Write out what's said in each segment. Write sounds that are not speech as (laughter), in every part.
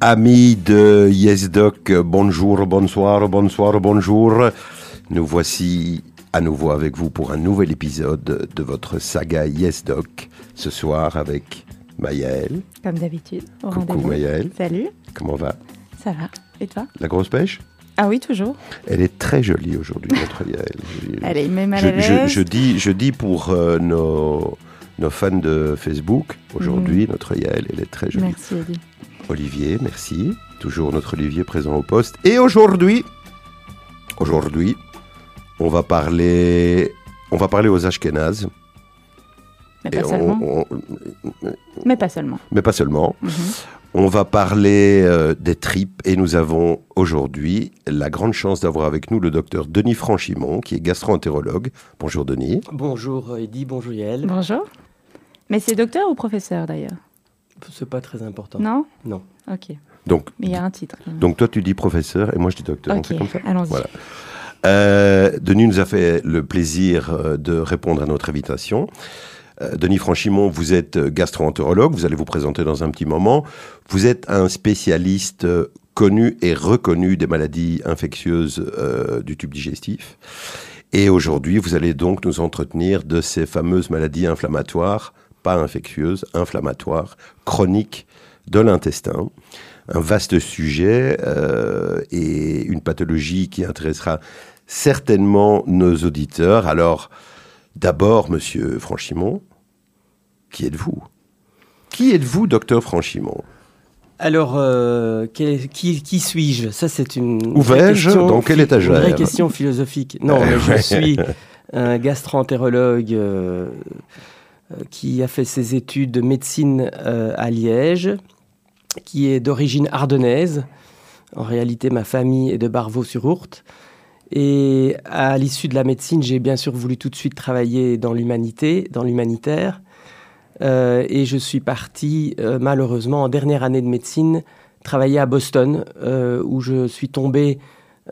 Amis de YesDoc, bonjour, bonsoir, bonsoir, bonjour. Nous voici à nouveau avec vous pour un nouvel épisode de votre saga YesDoc. Ce soir avec Maëlle. Comme d'habitude. Coucou Maëlle. Salut. Comment va? Ça va. Et toi? La grosse pêche? Ah oui, toujours. Elle est très jolie aujourd'hui, notre (laughs) Yael. Elle est même à je, je, dis, je dis pour euh, nos, nos fans de Facebook, aujourd'hui, Mhm. notre Yael, elle est très jolie. Merci, Eddie. Olivier, merci. Toujours notre Olivier présent au poste. Et aujourd'hui, aujourd'hui, on va parler, on va parler aux Ashkénazes. Mais pas on- seulement. on- Mais pas seulement. mais pas seulement. Mhm. On va parler euh, des tripes et nous avons aujourd'hui la grande chance d'avoir avec nous le docteur Denis Franchimont, qui est gastro-entérologue. Bonjour Denis. Bonjour Eddy, bonjour Yael. Bonjour. Mais c'est docteur ou professeur d'ailleurs? C'est pas très important. Non Non. Ok. Donc, Mais il y a un titre. donc toi tu dis professeur et moi je dis docteur. On ok, fait comme ça? allons-y. Voilà. Euh, Denis nous a fait le plaisir euh, de répondre à notre invitation. Euh, Denis Franchimont, vous êtes gastro-entérologue, vous allez vous présenter dans un petit moment. Vous êtes un spécialiste connu et reconnu des maladies infectieuses euh, du tube digestif. Et aujourd'hui, vous allez donc nous entretenir de ces fameuses maladies inflammatoires, pas infectieuses, inflammatoires, chroniques de l'intestin. Un vaste sujet euh, et une pathologie qui intéressera certainement nos auditeurs. Alors, d'abord, monsieur Franchimont, qui êtes-vous? Qui êtes-vous, docteur Franchimont? Alors, euh, quel- qui, qui suis-je? Ça, c'est une. Où vais-je? Dans quelle étagère Une vraie question philosophique. Non, mais je (laughs) suis un gastro-entérologue euh, qui a fait ses études de médecine euh, à Liège, qui est d'origine ardennaise. En réalité, ma famille est de Barvaux-sur-Ourthe. Et à l'issue de la médecine, j'ai bien sûr voulu tout de suite travailler dans l'humanité, dans l'humanitaire. Euh, et je suis parti, euh, malheureusement, en dernière année de médecine, travailler à Boston, euh, où je suis tombé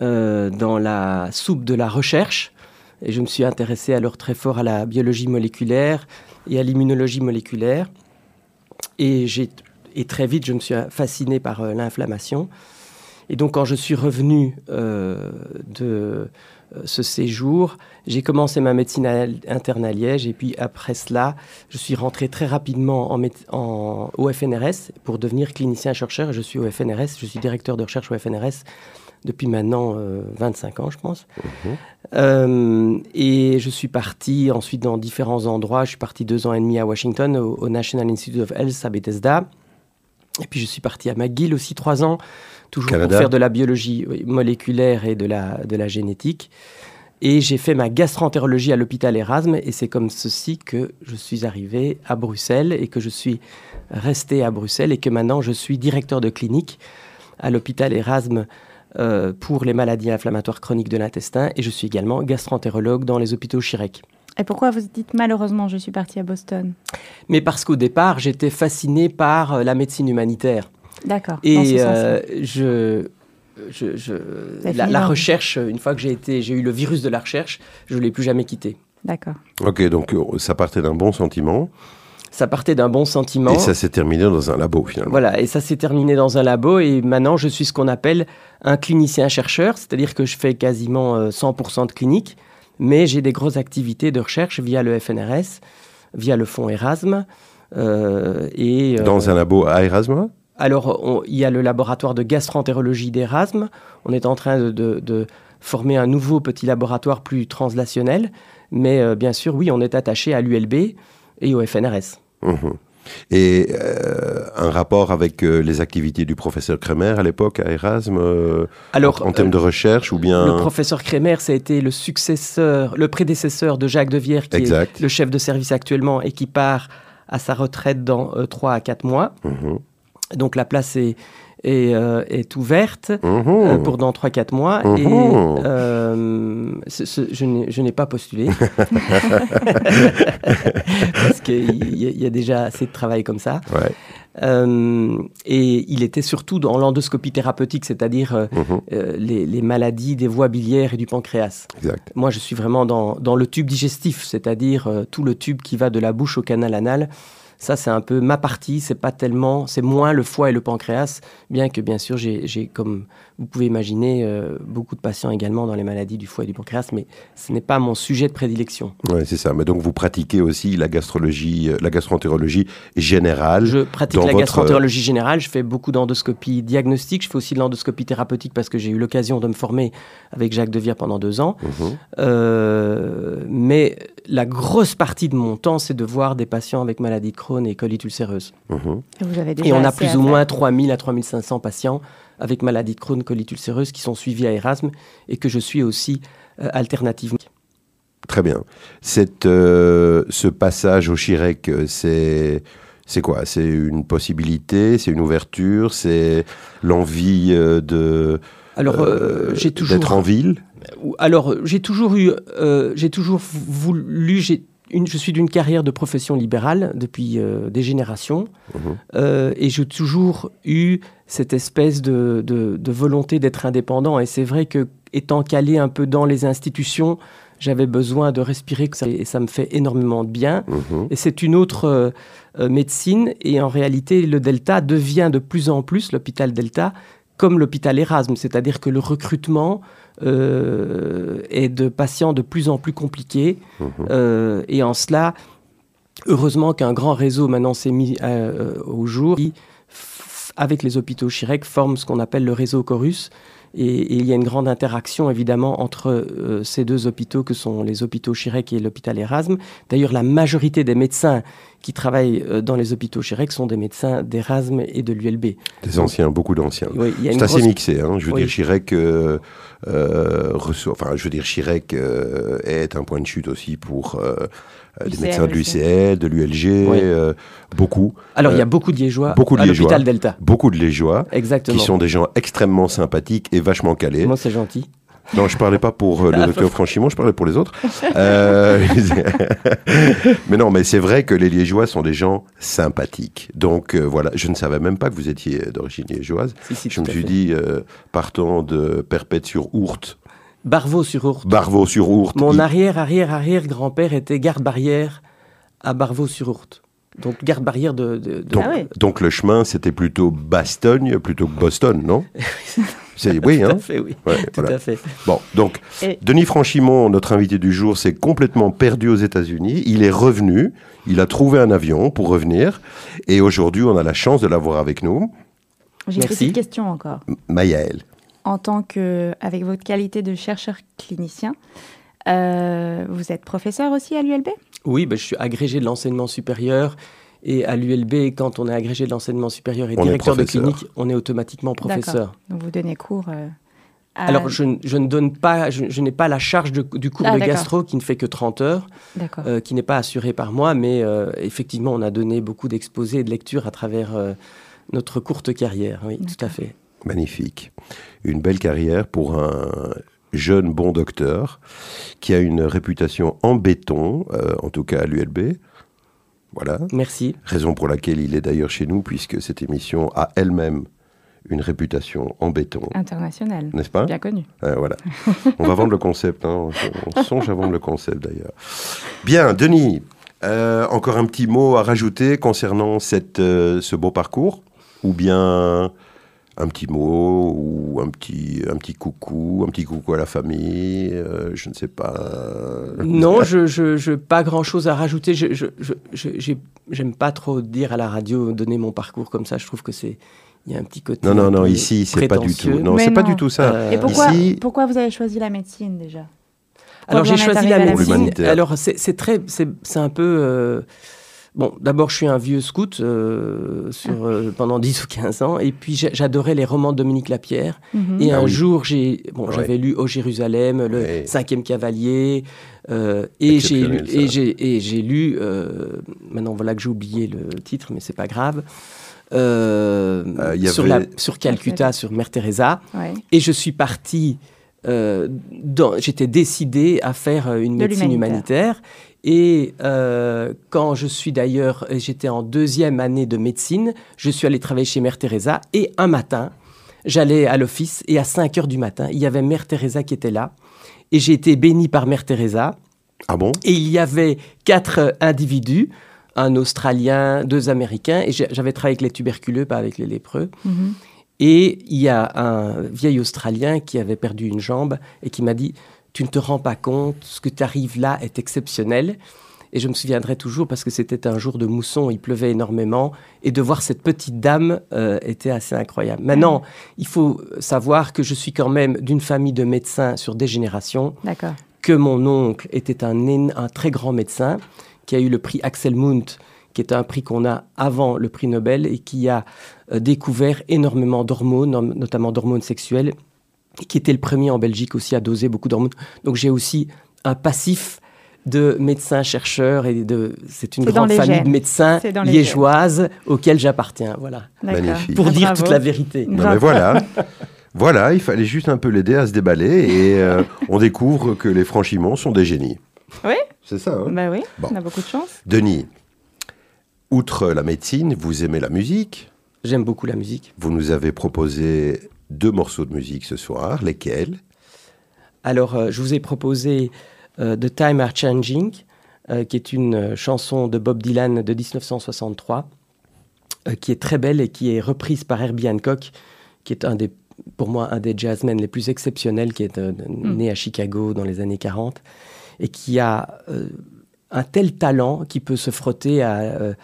euh, dans la soupe de la recherche. Et je me suis intéressé alors très fort à la biologie moléculaire et à l'immunologie moléculaire. Et, très vite, je me suis fasciné par euh, l'inflammation. Et donc, quand je suis revenu euh, de euh, ce séjour, j'ai commencé ma médecine interne à Liège. Et puis, après cela, je suis rentré très rapidement au FNRS pour devenir clinicien-chercheur. Je suis au FNRS, je suis directeur de recherche au FNRS depuis maintenant euh, 25 ans, je pense. Euh, et je suis parti ensuite dans différents endroits. Je suis parti deux ans et demi à Washington, au, au National Institute of Health à Bethesda. Et puis je suis parti à McGill aussi trois ans, toujours Canada. pour faire de la biologie oui, moléculaire et de la, de la génétique. Et j'ai fait ma gastroentérologie à l'hôpital Erasme. Et c'est comme ceci que je suis arrivé à Bruxelles et que je suis resté à Bruxelles et que maintenant je suis directeur de clinique à l'hôpital Erasme euh, pour les maladies inflammatoires chroniques de l'intestin. Et je suis également gastroentérologue dans les hôpitaux Chirec. Et pourquoi vous dites malheureusement je suis partie à Boston? Mais parce qu'au départ, j'étais fasciné par euh, la médecine humanitaire. D'accord. dans ce Et euh, je, je, je- avez la, la recherche, une fois que j'ai été, j'ai eu le virus de la recherche, je ne l'ai plus jamais quitté. D'accord. Ok, donc ça partait d'un bon sentiment Ça partait d'un bon sentiment. et ça s'est terminé dans un labo finalement. Voilà, et ça s'est terminé dans un labo et maintenant je suis ce qu'on appelle un clinicien-chercheur, c'est-à-dire que je fais quasiment euh, 100% de clinique, mais j'ai des grosses activités de recherche via le FNRS, via le fonds Erasme. euh, et, euh, Dans un labo à Erasmus Alors, on- il y a le laboratoire de gastroentérologie d'Erasme. On est en train de, de- de former un nouveau petit laboratoire plus translationnel. Mais euh, bien sûr, oui, on est attaché à l'ULB et au FNRS. Mhm. Et euh, un rapport avec euh, les activités du professeur Kremer à l'époque à Erasme, euh, Alors, en termes de recherche ou bien... Le professeur Kremer, ça a été le successeur, le prédécesseur de Jacques Devière, qui Exact. est le chef de service actuellement et qui part à sa retraite dans 3 à 4 mois. Mhm. Donc la place est, est, euh, est ouverte euh, pour dans 3-4 mois. Et Mhm. euh, ce- ce- je n'ai pas postulé. (laughs) Parce qu'il y, a- il y a déjà assez de travail comme ça. Ouais. Euh, et il était surtout dans l'endoscopie thérapeutique, c'est-à-dire euh, Mhm. euh, les, les maladies des voies biliaires et du pancréas. Exact. Moi, je suis vraiment dans, dans le tube digestif, c'est-à-dire tout le tube qui va de la bouche au canal anal. Ça, c'est un peu ma partie. C'est pas tellement, c'est moins le foie et le pancréas. bien que bien sûr j'ai, comme vous pouvez imaginer, euh, beaucoup de patients également dans les maladies du foie et du pancréas, mais ce n'est pas mon sujet de prédilection. Oui, c'est ça. Mais donc vous pratiquez aussi la gastrologie, euh, la gastroentérologie générale. Je pratique la gastroentérologie générale. Je fais beaucoup d'endoscopie diagnostique. Je fais aussi de l'endoscopie thérapeutique parce que j'ai eu l'occasion de me former avec Jacques Devire pendant deux ans. Mhm. Euh, mais la grosse partie de mon temps, c'est de voir des patients avec maladie de Crohn et colite ulcéreuse. Mhm. Et, et on a plus ou moins 3000 à 3500 patients avec maladie de Crohn, colite ulcéreuse qui sont suivis à Erasme et que je suis aussi euh, alternativement. Très bien. Cette, euh, ce passage au Chirec, euh, c'est c'est quoi? C'est une possibilité? C'est une ouverture? C'est l'envie de alors j'ai toujours d'être en ville? Alors j'ai toujours eu j'ai toujours voulu j'ai je suis d'une carrière de profession libérale depuis euh, des générations mhm. euh, et j'ai toujours eu cette espèce de, volonté d'être indépendant. Et c'est vrai que étant calé un peu dans les institutions, j'avais besoin de respirer et ça me fait énormément de bien. Mhm. Et c'est une autre euh, médecine et en réalité le Delta devient de plus en plus l'hôpital Delta comme l'hôpital Erasme, c'est-à-dire que le recrutement euh, est de patients de plus en plus compliqué. Mhm. Euh, et en cela, heureusement qu'un grand réseau maintenant s'est mis euh, au jour, qui, avec les hôpitaux Chirec, forme ce qu'on appelle le réseau Chorus. Et, il y a une grande interaction évidemment entre ces deux hôpitaux que sont les hôpitaux Chirec et l'hôpital Erasme. D'ailleurs, la majorité des médecins qui travaillent euh, dans les hôpitaux Chirec sont des médecins d'Erasme et de l'ULB. Des anciens, beaucoup d'anciens. c'est assez mixé. Hein. Je veux dire, Chirec euh, euh, reçoit, enfin, je veux dire, Chirec est un point de chute aussi pour des médecins de l'UCL, de l'ULG, beaucoup. Alors, il y a beaucoup de Liégeois beaucoup de à l'hôpital Delta. Beaucoup de Liégeois. Exactement. Qui sont des gens extrêmement sympathiques et vachement calés. Moi, c'est gentil. Non, je parlais pas pour euh, le docteur Franchimont, je parlais pour les autres. Euh, (laughs) mais non, mais c'est vrai que les Liégeois sont des gens sympathiques. Donc euh, voilà, je ne savais même pas que vous étiez d'origine liégeoise. je me suis dit, partant de Perpète-sur-Ourthe. Barvaux-sur-Ourthe. Barvaux-sur-Ourthe. Mon arrière, arrière, arrière grand-père était garde-barrière à Barvaux-sur-Ourthe. Donc garde-barrière de... de, Donc, ah donc, le chemin, c'était plutôt Bastogne plutôt que Boston, non? (laughs) oui, hein (laughs) Tout à fait, oui. Tout à fait. Bon, donc, Denis Franchimont, notre invité du jour, s'est complètement perdu aux États-Unis. Il est revenu. Il a trouvé un avion pour revenir. Et aujourd'hui, on a la chance de l'avoir avec nous. J'ai une petite question encore. Maëlle. En tant que, avec votre qualité de chercheur clinicien, euh, vous êtes professeur aussi à l'ULB Oui, ben, je suis agrégé de l'enseignement supérieur et à l'ULB, quand on est agrégé de l'enseignement supérieur et directeur de clinique, on est automatiquement professeur. Donc vous donnez cours euh, Alors je, ne donne pas, je, n'ai pas la charge du cours ah, de gastro qui ne fait que 30 heures, euh, qui n'est pas assuré par moi, mais euh, effectivement on a donné beaucoup d'exposés et de lectures à travers notre courte carrière. Oui, tout à fait. Magnifique. Une belle carrière pour un jeune bon docteur qui a une réputation en béton, en tout cas à l'ULB. Voilà. Merci. Raison pour laquelle il est d'ailleurs chez nous, puisque cette émission a elle-même une réputation en béton. Internationale. N'est-ce pas? Bien connu. voilà. on va vendre le concept. Hein. On, songe à vendre le concept d'ailleurs. Bien, Denis, euh, encore un petit mot à rajouter concernant cette, euh, ce beau parcours Ou bien un petit mot ou un petit, un petit coucou, un petit coucou à la famille, euh, je ne sais pas. Non, je, je, pas grand-chose à rajouter. Je, j'aime pas trop dire à la radio, donner mon parcours comme ça. Je trouve que c'est il y a un petit côté. Non, non, non. Ici, c'est pas du tout. Non, c'est pas du tout ça. Euh, Et pourquoi, pourquoi vous avez choisi la médecine déjà? Alors j'ai choisi la médecine. Alors c'est très, c'est un peu. Euh, Bon, d'abord, je suis un vieux scout euh, sur, ah. euh, pendant 10 (laughs) ou 15 ans. Et puis, j'adorais les romans de Dominique Lapierre. Mhm. Et ah un jour, j'ai, bon, j'avais lu Au Jérusalem, Le Cinquième Cavalier. Euh, et j'ai et j'ai lu, maintenant voilà que j'ai oublié le titre, mais c'est pas grave. sur, la, sur Calcutta, sur Mère Teresa. Et je suis parti. J'étais décidé à faire une médecine humanitaire. Et euh, quand je suis d'ailleurs, j'étais en deuxième année de médecine, je suis allé travailler chez Mère Teresa et un matin, j'allais à l'office et à 5 heures du matin, il y avait Mère Teresa qui était là et j'ai été béni par Mère Teresa. Ah bon? Et il y avait quatre individus, un Australien, deux Américains et j'avais travaillé avec les tuberculeux, pas avec les lépreux. Mhm. Et il y a un vieil Australien qui avait perdu une jambe et qui m'a dit Tu ne te rends pas compte, ce que tu arrives là est exceptionnel. Et je me souviendrai toujours parce que c'était un jour de mousson, il pleuvait énormément, et de voir cette petite dame euh, était assez incroyable. Maintenant, il faut savoir que je suis quand même d'une famille de médecins sur des générations. D'accord. Que mon oncle était un, un très grand médecin qui a eu le prix Axel Munt, qui est un prix qu'on a avant le prix Nobel et qui a euh, découvert énormément d'hormones, notamment d'hormones sexuelles, qui était le premier en Belgique aussi à doser beaucoup d'hormones. Donc j'ai aussi un passif de médecins chercheurs et de c'est une grande famille de médecins liégeoises auxquels j'appartiens. Voilà. Magnifique. Pour dire toute la vérité. Non, mais voilà. Voilà il fallait juste un peu l'aider à se déballer et euh, on découvre que les franchiments sont des génies. Oui. C'est ça hein. Bah oui on a beaucoup de chance. Denis outre la médecine vous aimez la musique? J'aime beaucoup la musique. Vous nous avez proposé deux morceaux de musique ce soir lesquels? Alors euh, je vous ai proposé euh, The Time Are Changing, euh, qui est une euh, chanson de Bob Dylan de 1963, qui est très belle et qui est reprise par Herbie Hancock, qui est un des, pour moi un des jazzmen les plus exceptionnels, qui est mm. né à Chicago dans les années 40, et qui a un tel talent qui peut se frotter à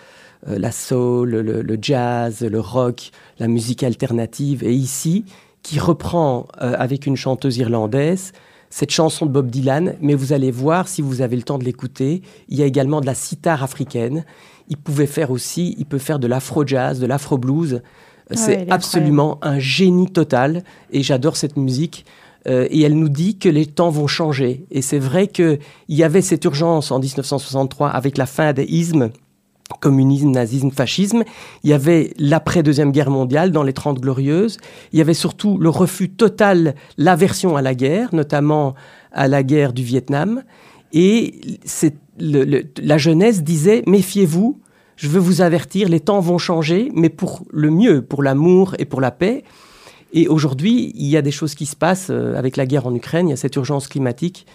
la soul, le, le, jazz, le rock, la musique alternative, et ici, qui reprend avec une chanteuse irlandaise cette chanson de Bob Dylan, mais vous allez voir, si vous avez le temps de l'écouter, il y a également de la sitar africaine. Il pouvait faire aussi, il peut faire de l'afro-jazz, de l'afro-blues. Ah c'est absolument un génie total et j'adore cette musique. Euh, et elle nous dit que les temps vont changer. Et c'est vrai qu'il y avait cette urgence en 1963 avec la fin des ismes communisme, nazisme, fascisme. Il y avait l'après-deuxième guerre mondiale dans les Trente Glorieuses. Il y avait surtout le refus total, l'aversion à la guerre, notamment à la guerre du Vietnam. Et la jeunesse disait, méfiez-vous, je veux vous avertir, les temps vont changer, mais pour le mieux, pour l'amour et pour la paix. Et aujourd'hui, il y a des choses qui se passent euh, avec la guerre en Ukraine, il y a cette urgence climatique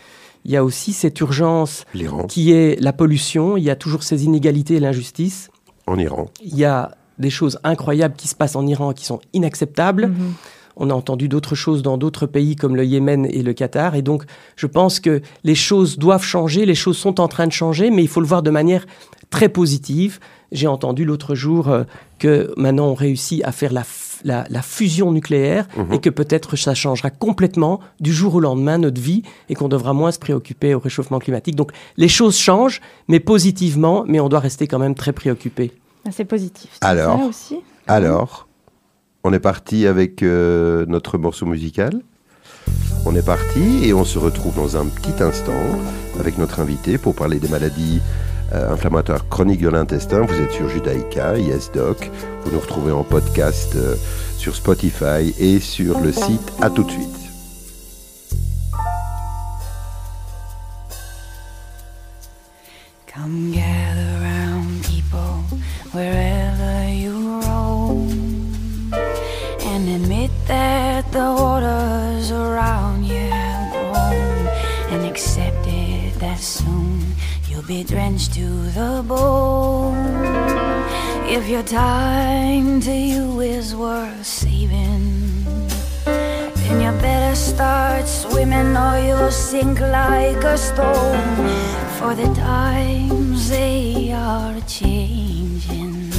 il y a aussi cette urgence qui est la pollution, il y a toujours ces inégalités et l'injustice. En Iran. Il y a des choses incroyables qui se passent en Iran qui sont inacceptables. Mhm. On a entendu d'autres choses dans d'autres pays comme le Yémen et le Qatar. Et donc, je pense que les choses doivent changer, les choses sont en train de changer, mais il faut le voir de manière très positive. J'ai entendu l'autre jour euh, que maintenant on réussit à faire la la, fusion nucléaire mhm. et que peut-être ça changera complètement du jour au lendemain notre vie et qu'on devra moins se préoccuper au réchauffement climatique. Donc les choses changent, mais positivement, mais on doit rester quand même très préoccupé. Ah, c'est positif. Alors, aussi, alors, on est parti avec euh, notre morceau musical. On est parti et on se retrouve dans un petit instant avec notre invité pour parler des maladies euh, inflammatoire chronique de l'intestin. Vous êtes sur Judaïka, Yes Doc. Vous nous retrouvez en podcast euh, sur Spotify et sur le site. À tout de suite. Come gather around people wherever you roam and admit that the waters around you have grown and accept it that soon be drenched to the bone if your time to you is worth saving. Then you better start swimming or you'll sink like a stone. For the times they are changing.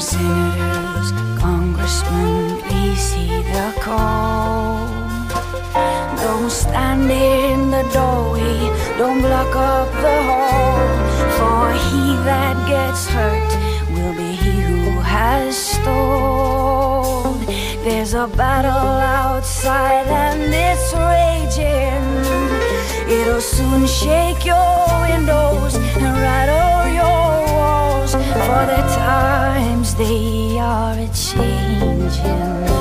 senators, congressmen, please see the call. Don't stand in the doorway, don't block up the hall. For he that gets hurt will be he who has stalled. There's a battle outside and it's raging. It'll soon shake your windows and rattle. For the times they are a changing.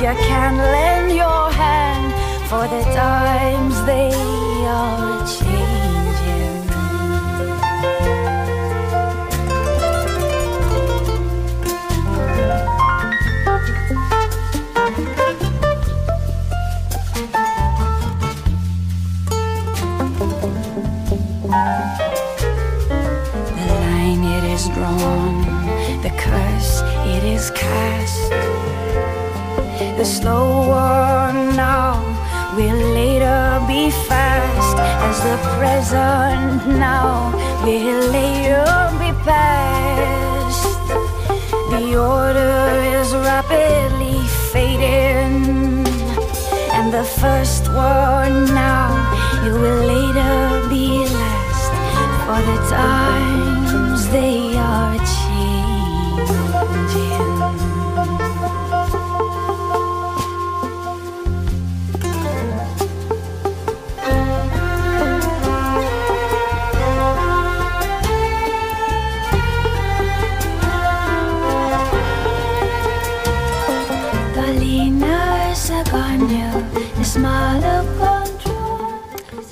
You can lend your hand. For the times they as the present now will later be past. The order is rapidly fading, and the first one now it will later be last. For the times they are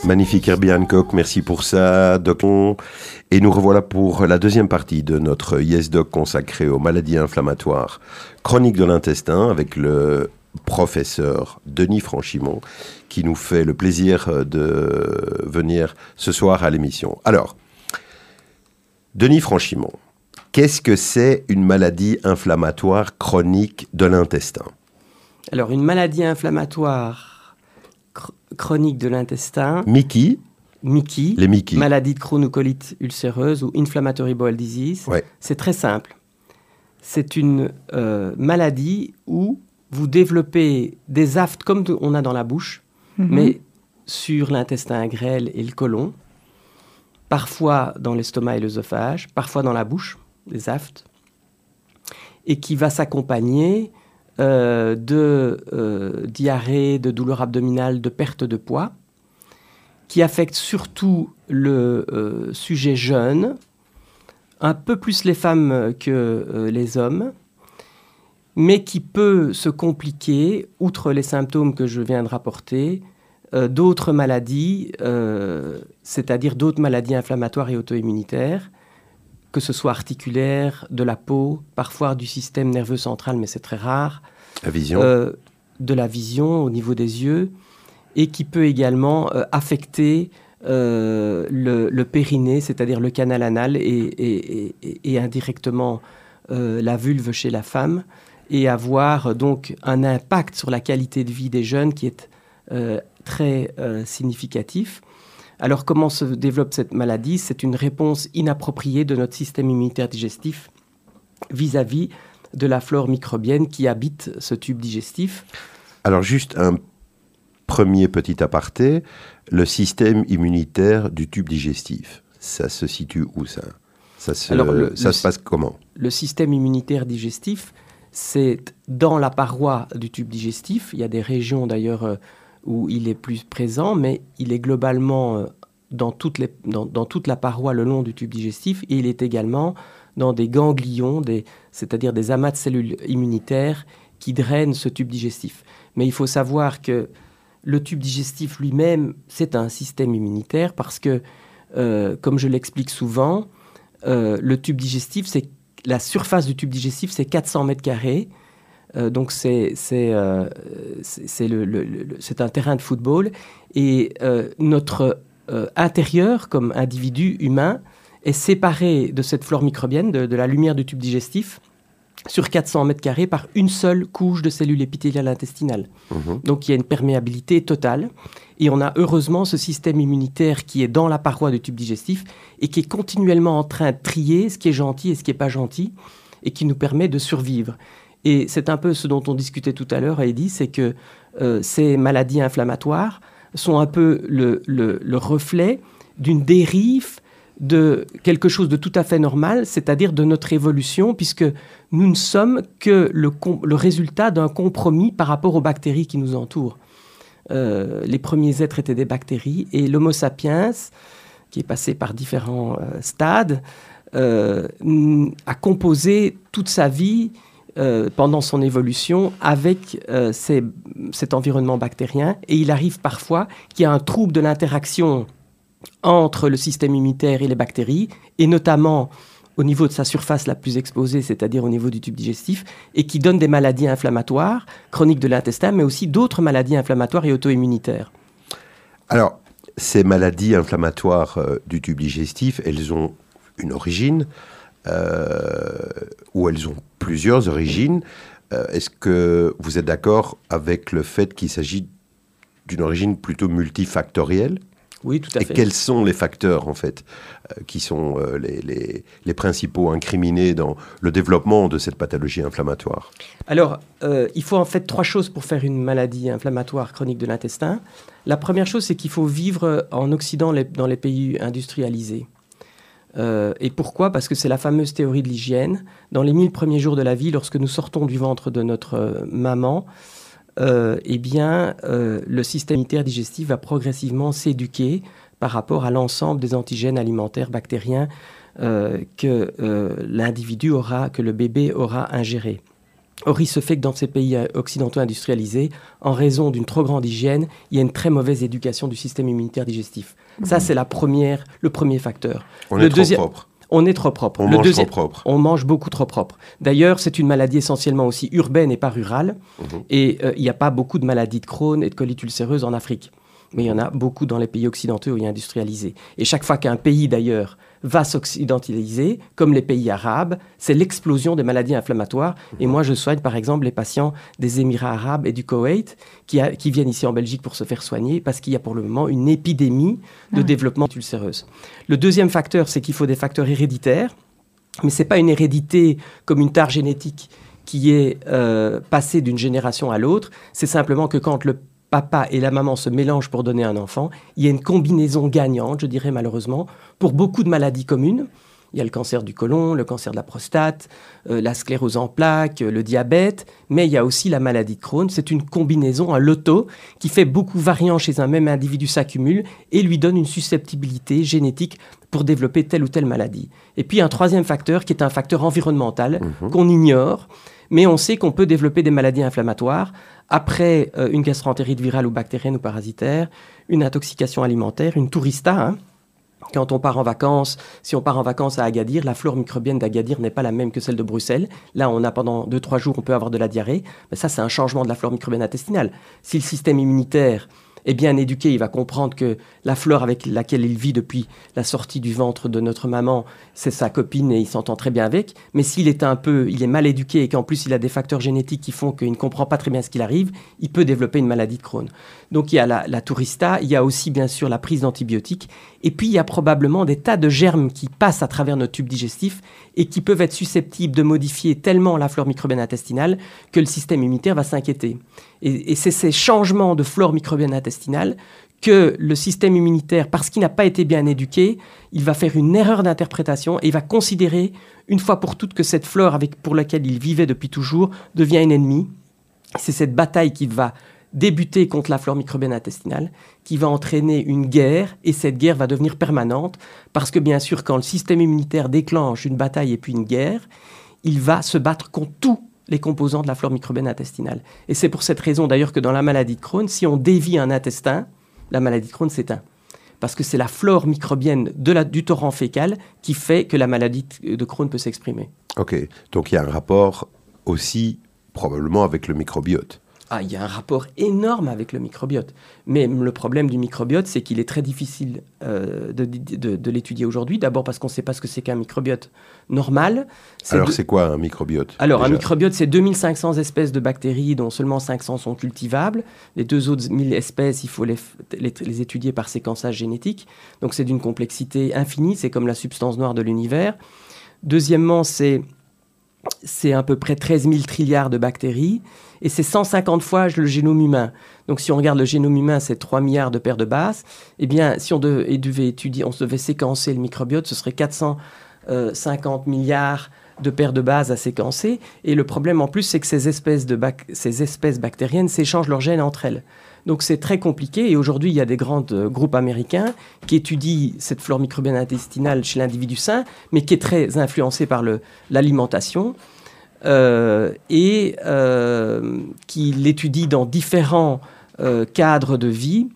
Magnifique Herbie Hancock, merci pour ça, Doc. Et nous revoilà pour la deuxième partie de notre Yes Doc consacrée aux maladies inflammatoires chroniques de l'intestin avec le professeur Denis Franchimont qui nous fait le plaisir de venir ce soir à l'émission. Alors, Denis Franchimont, qu'est-ce que c'est une maladie inflammatoire chronique de l'intestin? Alors, une maladie inflammatoire chronique de l'intestin, Mickey, Mickey, les Mickey. maladie de Crohn ou colite ulcéreuse ou inflammatory bowel disease, Ouais. c'est très simple. C'est une euh, maladie où vous développez des aftes comme on a dans la bouche, Mhm. mais sur l'intestin grêle et le côlon, parfois dans l'estomac et l'œsophage, parfois dans la bouche, des aftes, et qui va s'accompagner euh, de euh, diarrhée, de douleurs abdominales, de perte de poids, qui affecte surtout le euh, sujet jeune, un peu plus les femmes que les hommes, mais qui peut se compliquer, outre les symptômes que je viens de rapporter, d'autres maladies, c'est-à-dire d'autres maladies inflammatoires et auto-immunitaires, que ce soit articulaires, de la peau, parfois du système nerveux central, mais c'est très rare, La vision. euh, de la vision au niveau des yeux, et qui peut également euh, affecter euh, le, le périnée, c'est-à-dire le canal anal, et, et- et- et indirectement la vulve chez la femme, et avoir donc un impact sur la qualité de vie des jeunes qui est très significatif. Alors comment se développe cette maladie? C'est une réponse inappropriée de notre système immunitaire digestif vis-à-vis de la flore microbienne qui habite ce tube digestif. Alors juste un premier petit aparté, le système immunitaire du tube digestif, ça se situe où ça? Ça, se, Alors, le- ça le- se passe comment? Le système immunitaire digestif, c'est dans la paroi du tube digestif. Il y a des régions d'ailleurs euh, où il est plus présent, mais il est globalement euh, dans, toute la paroi le long du tube digestif et il est également dans des ganglions, c'est-à-dire des amas de cellules immunitaires qui draine ce tube digestif. Mais il faut savoir que le tube digestif lui-même, c'est un système immunitaire parce que, euh, comme je l'explique souvent, euh, le tube digestif, c'est la surface du tube digestif, c'est 400 mètres carrés. Euh, donc c'est c'est euh, c'est le, le- le- c'est un terrain de football et euh, notre intérieur comme individu humain est séparé de cette flore microbienne, de, de la lumière du tube digestif, sur 400 mètres carrés par une seule couche de cellules épithéliales intestinales. Mhm. Donc il y a une perméabilité totale. Et on a heureusement ce système immunitaire qui est dans la paroi du tube digestif et qui est continuellement en train de trier ce qui est gentil et ce qui n'est pas gentil et qui nous permet de survivre. Et c'est un peu ce dont on discutait tout à l'heure, Heidi, c'est que euh, ces maladies inflammatoires sont un peu le, le- le reflet d'une dérive de quelque chose de tout à fait normal, c'est-à-dire de notre évolution, puisque nous ne sommes que le, résultat d'un compromis par rapport aux bactéries qui nous entourent. Euh, les premiers êtres étaient des bactéries et l'Homo sapiens, qui est passé par différents euh, stades, a composé toute sa vie euh, pendant son évolution avec euh, cet environnement bactérien. Et il arrive parfois qu'il y a un trouble de l'interaction entre le système immunitaire et les bactéries, et notamment au niveau de sa surface la plus exposée, c'est-à-dire au niveau du tube digestif, et qui donne des maladies inflammatoires, chroniques de l'intestin, mais aussi d'autres maladies inflammatoires et auto-immunitaires. Alors, ces maladies inflammatoires euh, du tube digestif, elles ont une origine, euh, ou elles ont plusieurs origines. Euh, Est-ce que vous êtes d'accord avec le fait qu'il s'agit d'une origine plutôt multifactorielle? Oui, tout à Et fait. quels sont les facteurs, en fait, euh, qui sont euh, les, les- les principaux incriminés dans le développement de cette pathologie inflammatoire? Alors, euh, il faut en fait trois choses pour faire une maladie inflammatoire chronique de l'intestin. La première chose, c'est qu'il faut vivre en Occident les- dans les pays industrialisés. Euh, et pourquoi? Parce que c'est la fameuse théorie de l'hygiène. Dans les mille premiers jours de la vie, lorsque nous sortons du ventre de notre euh, maman, euh, eh le système immunitaire digestif va progressivement s'éduquer par rapport à l'ensemble des antigènes alimentaires bactériens que l'individu aura, que le bébé aura ingéré. Or, il se fait que dans ces pays occidentaux industrialisés, en raison d'une trop grande hygiène, il y a une très mauvaise éducation du système immunitaire digestif. Ça, c'est la première, le premier facteur. On Le est trop deuxième- propre. On est trop propre. On Le mange deuxième- trop propre. on mange beaucoup trop propre. D'ailleurs, c'est une maladie essentiellement aussi urbaine et pas rurale. Mhm. Et euh, il n'y a pas beaucoup de maladies de Crohn et de colite ulcéreuse en Afrique. Mais il y en a beaucoup dans les pays occidentaux et industrialisés. Et chaque fois qu'un pays, d'ailleurs, va s'occidentaliser, comme les pays arabes, c'est l'explosion des maladies inflammatoires. Et moi, je soigne, par exemple, les patients des Émirats arabes et du Koweït qui, a- qui viennent ici en Belgique pour se faire soigner parce qu'il y a pour le moment une épidémie de Ah. développement ulcéreuse. Le deuxième facteur, c'est qu'il faut des facteurs héréditaires. Mais ce n'est pas une hérédité comme une tare génétique qui est euh, passée d'une génération à l'autre. C'est simplement que quand le papa et la maman se mélangent pour donner un enfant, il y a une combinaison gagnante, je dirais malheureusement, pour beaucoup de maladies communes. Il y a le cancer du côlon, le cancer de la prostate, euh, la sclérose en plaques, euh, le diabète, mais il y a aussi la maladie de Crohn. C'est une combinaison, un loto, qui fait beaucoup variants chez un même individu s'accumule et lui donne une susceptibilité génétique pour développer telle ou telle maladie. Et puis un troisième facteur qui est un facteur environnemental qu'on ignore, mais on sait qu'on peut développer des maladies inflammatoires après euh, une gastroentérite virale ou bactérienne ou parasitaire, une intoxication alimentaire, une tourista. hein. Quand on part en vacances, si on part en vacances à Agadir, la flore microbienne d'Agadir n'est pas la même que celle de Bruxelles. Là, on a pendant 2-3 jours, on peut avoir de la diarrhée. Mais ça, c'est un changement de la flore microbienne intestinale. Si le système immunitaire est bien éduqué, il va comprendre que la flore avec laquelle il vit depuis la sortie du ventre de notre maman, c'est sa copine et il s'entend très bien avec. Mais s'il est un peu, il est mal éduqué et qu'en plus il a des facteurs génétiques qui font qu'il ne comprend pas très bien ce qu'il arrive, il peut développer une maladie de Crohn. Donc il y a la, la tourista, il y a aussi bien sûr la prise d'antibiotiques, et puis il y a probablement des tas de germes qui passent à travers notre tube digestif et qui peuvent être susceptibles de modifier tellement la flore microbienne intestinale que le système immunitaire va s'inquiéter. Et, c'est ces changements de flore microbienne intestinale que le système immunitaire, parce qu'il n'a pas été bien éduqué, il va faire une erreur d'interprétation et il va considérer une fois pour toutes que cette flore pour laquelle il vivait depuis toujours devient une ennemie. C'est cette bataille qui va débuter contre la flore microbienne intestinale, qui va entraîner une guerre, et cette guerre va devenir permanente, parce que bien sûr, quand le système immunitaire déclenche une bataille et puis une guerre, il va se battre contre tout les composants de la flore microbienne intestinale. Et c'est pour cette raison d'ailleurs que dans la maladie de Crohn, si on dévie un intestin, la maladie de Crohn s'éteint. Parce que c'est la flore microbienne du torrent fécal qui fait que la maladie de Crohn peut s'exprimer. Ok, donc il y a un rapport aussi probablement avec le microbiote. Ah, il y a un rapport énorme avec le microbiote. Mais le problème du microbiote, c'est qu'il est très difficile euh, de, de- de l'étudier aujourd'hui. D'abord parce qu'on ne sait pas ce que c'est qu'un microbiote normal. Alors de- c'est quoi un microbiote Alors, un microbiote, c'est 2500 espèces de bactéries, dont seulement 500 sont cultivables. Les deux autres 1000 espèces, il faut les, f- les- les étudier par séquençage génétique. Donc, c'est d'une complexité infinie. C'est comme la substance noire de l'univers. Deuxièmement, c'est c'est à peu près 13 000 trilliards de bactéries et c'est 150 fois le génome humain. Donc si on regarde le génome humain, c'est 3 milliards de paires de bases. Eh bien, si on devait étudier, on devait séquencer le microbiote, ce serait 450 milliards de paires de bases à séquencer. Et le problème en plus, c'est que ces espèces, de ces espèces bactériennes s'échangent leurs gènes entre elles. Donc c'est très compliqué et aujourd'hui il y a des grands euh, groupes américains qui étudient cette flore microbienne intestinale chez l'individu sain, mais qui est très influencée par l'alimentation euh, et euh, qui l'étudie dans différents cadres de vie.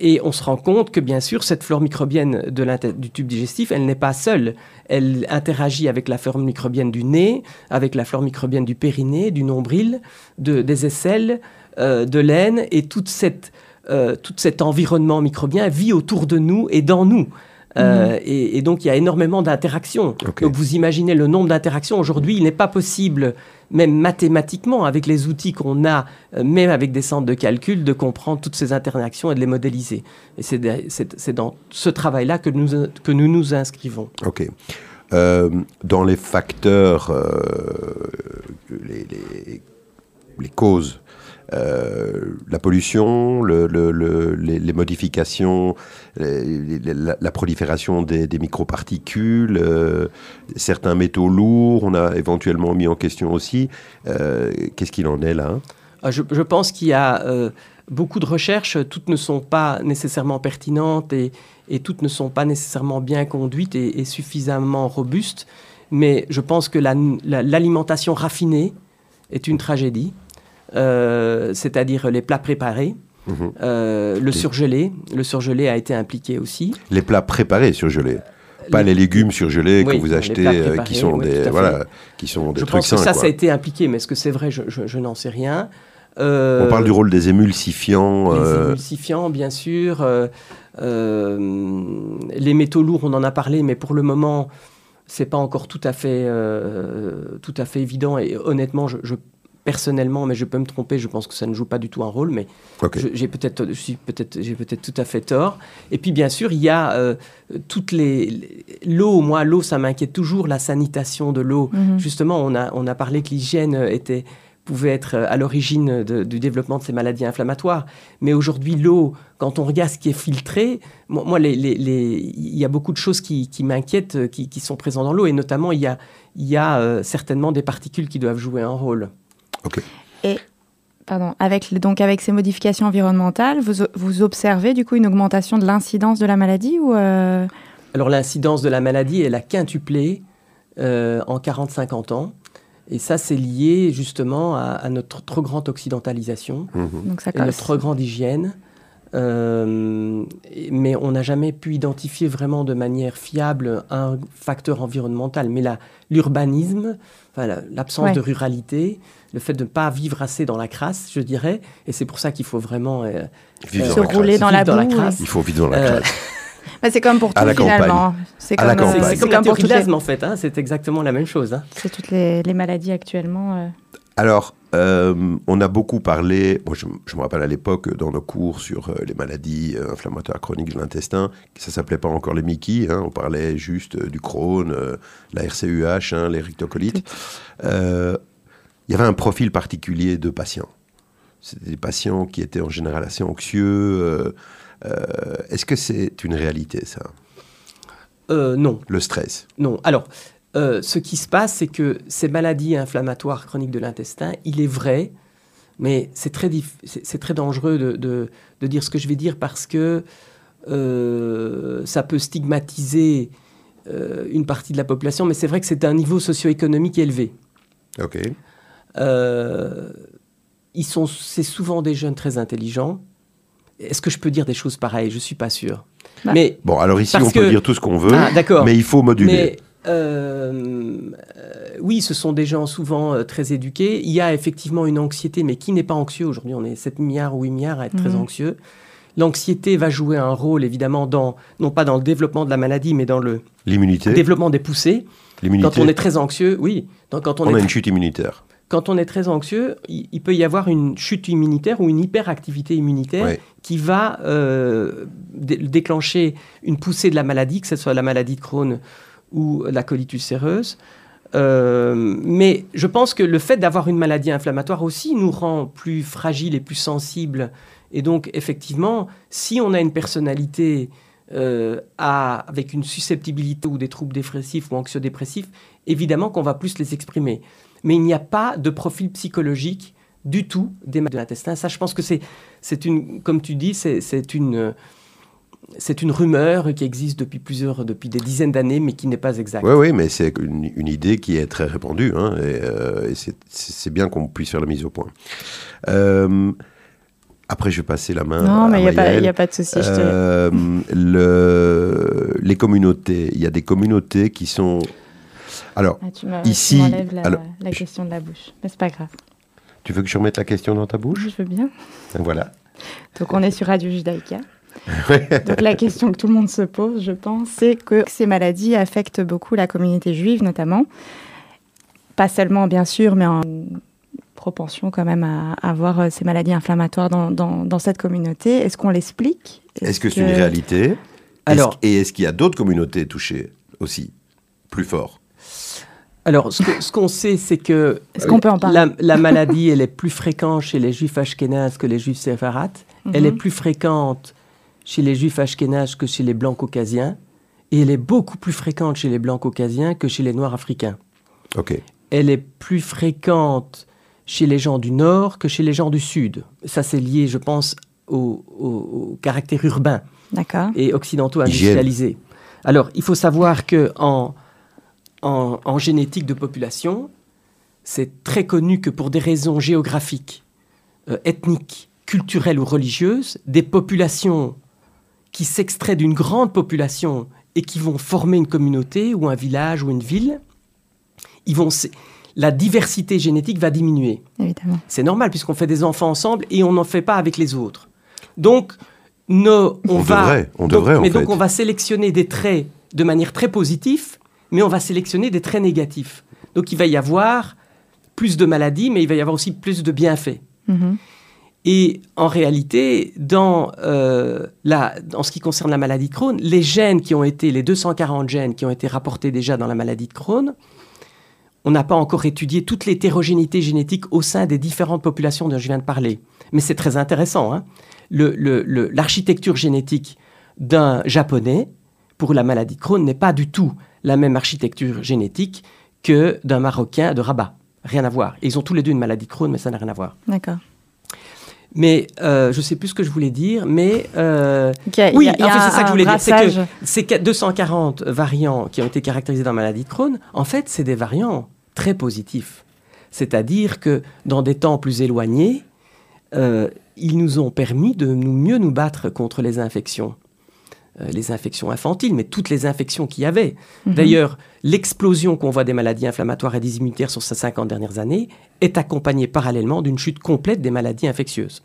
Et on se rend compte que bien sûr, cette flore microbienne du tube digestif, elle n'est pas seule. Elle interagit avec la flore microbienne du nez, avec la flore microbienne du périnée, du nombril, de- des aisselles, euh, de l'aine, et toute cette, euh, tout cet environnement microbien vit autour de nous et dans nous. Euh, et, et donc, il y a énormément d'interactions. Donc, vous imaginez le nombre d'interactions. Aujourd'hui, il n'est pas possible, même mathématiquement, avec les outils qu'on a, euh, même avec des centres de calcul, de comprendre toutes ces interactions et de les modéliser. Et c'est dans ce travail-là que nous, que nous nous inscrivons. Ok. Euh, dans les facteurs, les, les- les causes, euh, la pollution, le- le- le- les, modifications, la, prolifération des, des microparticules, euh, certains métaux lourds, on a éventuellement mis en question aussi. Euh, Qu'est-ce qu'il en est là hein? Ah, Je, pense qu'il y a beaucoup de recherches, toutes ne sont pas nécessairement pertinentes et, toutes ne sont pas nécessairement bien conduites et, suffisamment robustes. Mais je pense que la- la- l'alimentation raffinée est une tragédie, c'est-à-dire les plats préparés. Mhm. Euh, le surgelé, le surgelé a été impliqué aussi. Les plats préparés surgelés. Pas les légumes surgelés Oui, que vous achetez, euh, préparés, qui sont des voilà, qui sont des Je trucs pense que ça, quoi. ça a été impliqué, mais est-ce que c'est vrai? Je, je- je n'en sais rien. Euh, On parle du rôle des émulsifiants. Les euh, émulsifiants, bien sûr. euh, euh, les métaux lourds, on en a parlé, mais pour le moment, c'est pas encore tout à fait, euh, tout à fait évident. Et honnêtement, je, je- personnellement, mais je peux me tromper, je pense que ça ne joue pas du tout un rôle, mais j'ai peut-être, je suis peut-être, j'ai peut-être tout à fait tort. Et puis bien sûr, il y a euh, toutes les l'eau. Moi, l'eau, ça m'inquiète toujours, la sanitation de l'eau. Mhm. Justement, on a, on a parlé que l'hygiène était pouvait être euh, à l'origine du développement de ces maladies inflammatoires. Mais aujourd'hui, l'eau, quand on regarde ce qui est filtré, moi, moi, les- les- les- il y a beaucoup de choses qui, qui m'inquiètent, euh, qui, qui sont présentes dans l'eau. Et notamment, il y a, il y a euh, certainement des particules qui doivent jouer un rôle. Pardon. Avec, donc avec ces modifications environnementales, vous, vous observez du coup une augmentation de l'incidence de la maladie ou euh, Alors l'incidence de la maladie, elle a quintuplé euh, en 40-50 ans. Et ça, c'est lié justement à, à notre trop grande occidentalisation Mhm. donc ça et notre trop grande hygiène. Euh, et- mais on n'a jamais pu identifier vraiment de manière fiable un facteur environnemental. Mais l'urbanisme, la- l'absence Ouais. de ruralité, le fait de ne pas vivre assez dans la crasse, je dirais, et c'est pour ça qu'il faut vraiment euh, Vivre euh, dans se la rouler crasse. dans la Vivre dans la crasse. Il faut vivre dans la Euh, classe. (laughs) Bah, c'est comme pour tout finalement. C'est comme, euh, c'est comme la pour de les- l'asthme en fait, hein, c'est exactement la même chose. hein. c'est toutes les, les maladies actuellement. euh. Alors, euh, on a beaucoup parlé, moi je, je me rappelle à l'époque dans nos cours sur euh, les maladies euh, inflammatoires chroniques de l'intestin, ça s'appelait pas encore les Mickey, hein, on parlait juste euh, du Crohn, euh, la RCUH, hein, les rectocolites. Il y avait un profil particulier de patients. C'était des patients qui étaient en général assez anxieux. euh, euh, Est-ce que c'est une réalité ça, Euh, non, le stress non. Alors, euh, ce qui se passe, c'est que ces maladies inflammatoires chroniques de l'intestin, il est vrai, mais c'est très, c'est très dangereux de, de- de dire ce que je vais dire parce que euh, ça peut stigmatiser euh, une partie de la population, mais c'est vrai que c'est un niveau socio-économique élevé. Ok. Euh, ils sont, c'est souvent des jeunes très intelligents. Est-ce que je peux dire des choses pareilles? Je suis pas sûr. Bah. mais Bon, alors ici, on peut dire tout ce qu'on veut, Ah, mais il faut moduler. Mais euh, euh, oui, ce sont des gens souvent euh, très éduqués. Il y a effectivement une anxiété, mais qui n'est pas anxieux aujourd'hui On est 7 milliards ou 8 milliards à être très Mhm. anxieux. L'anxiété va jouer un rôle évidemment dans, non pas dans le développement de la maladie, mais dans le L'immunité, développement des poussées. l'immunité. Quand on est très anxieux, oui. Donc, quand on, on est a une chute immunitaire. Quand on est très anxieux, il, il peut y avoir une chute immunitaire ou une hyperactivité immunitaire Ouais. qui va euh, dé- déclencher une poussée de la maladie, que ce soit la maladie de Crohn ou la colite ulcéreuse. Euh, mais je pense que le fait d'avoir une maladie inflammatoire aussi nous rend plus fragiles et plus sensibles. Et donc, effectivement, si on a une personnalité euh, à- avec une susceptibilité ou des troubles dépressifs ou anxio-dépressifs, évidemment qu'on va plus les exprimer. Mais il n'y a pas de profil psychologique du tout des maladies de l'intestin. Ça, je pense que c'est, c'est une, comme tu dis, c'est, c'est une, euh, c'est une rumeur qui existe depuis plusieurs, depuis des dizaines d'années, mais qui n'est pas exacte. Oui, oui, mais c'est une, une idée qui est très répandue, hein, et, euh, et c'est- bien qu'on puisse faire la mise au point. Euh, après, je vais passer la main Non, à mais il n'y a, pas- Maëlle. y a pas de souci. je te- Euh, le- les communautés, il y a des communautés qui sont... Alors, Ah, tu ici- tu la, alors, la je- question de la bouche. Mais c'est pas grave. tu veux que je remette la question dans ta bouche? Je veux bien. Voilà. Donc on est sur Radio Judaïka. (laughs) Donc la question que tout le monde se pose, je pense, c'est que ces maladies affectent beaucoup la communauté juive notamment. Pas seulement bien sûr, mais en propension quand même à avoir euh, ces maladies inflammatoires dans, dans- dans cette communauté. Est-ce qu'on l'explique? Est-ce que c'est une réalité? Alors- Et est-ce qu'il y a d'autres communautés touchées aussi Plus fort? Alors, ce, que- ce qu'on sait, c'est que Est-ce qu'on peut en parler la, la maladie, elle est plus fréquente chez les juifs ashkénazes que les juifs séfarades. Elle Mhm. est plus fréquente chez les juifs ashkénazes que chez les blancs caucasiens. Et elle est beaucoup plus fréquente chez les blancs caucasiens que chez les noirs africains. Ok. Elle est plus fréquente chez les gens du Nord que chez les gens du Sud. Ça, c'est lié, je pense, au, au- au caractère urbain D'accord. et occidentaux industrialisés. Alors, il faut savoir que en, en, en génétique de population, c'est très connu que pour des raisons géographiques, euh, ethniques, culturelles ou religieuses, des populations qui s'extraient d'une grande population et qui vont former une communauté ou un village ou une ville, ils vont, la diversité génétique va diminuer. Évidemment. C'est normal puisqu'on fait des enfants ensemble et on n'en fait pas avec les autres. Donc, nos- on, On va, devrait, on donc- devrait, en mais fait. donc on va sélectionner des traits de manière très positive, mais on va sélectionner des traits négatifs. Donc il va y avoir plus de maladies, mais il va y avoir aussi plus de bienfaits. Mhm. Et en réalité, dans, euh, la, dans ce qui concerne la maladie de Crohn, les gènes qui ont été, les 240 gènes qui ont été rapportés déjà dans la maladie de Crohn, on n'a pas encore étudié toute l'hétérogénéité génétique au sein des différentes populations dont je viens de parler. Mais c'est très intéressant. hein. Le- le- le- L'architecture génétique d'un japonais pour la maladie de Crohn n'est pas du tout la même architecture génétique que d'un marocain de Rabat. Rien à voir. Et ils ont tous les deux une maladie de Crohn, mais ça n'a rien à voir. D'accord. Mais euh, je sais plus ce que je voulais dire, mais euh, oui, en fait, c'est ça que je voulais dire. C'est que ces qua- 240 variants qui ont été caractérisés dans la maladie de Crohn, en fait, c'est des variants très positifs. C'est-à-dire que dans des temps plus éloignés, euh, ils nous ont permis de nous, mieux nous battre contre les infections. Euh, les infections infantiles, mais toutes les infections qu'il y avait. Mhm. D'ailleurs, l'explosion qu'on voit des maladies inflammatoires et des immunitaires sur ces 50 dernières années est accompagnée parallèlement d'une chute complète des maladies infectieuses.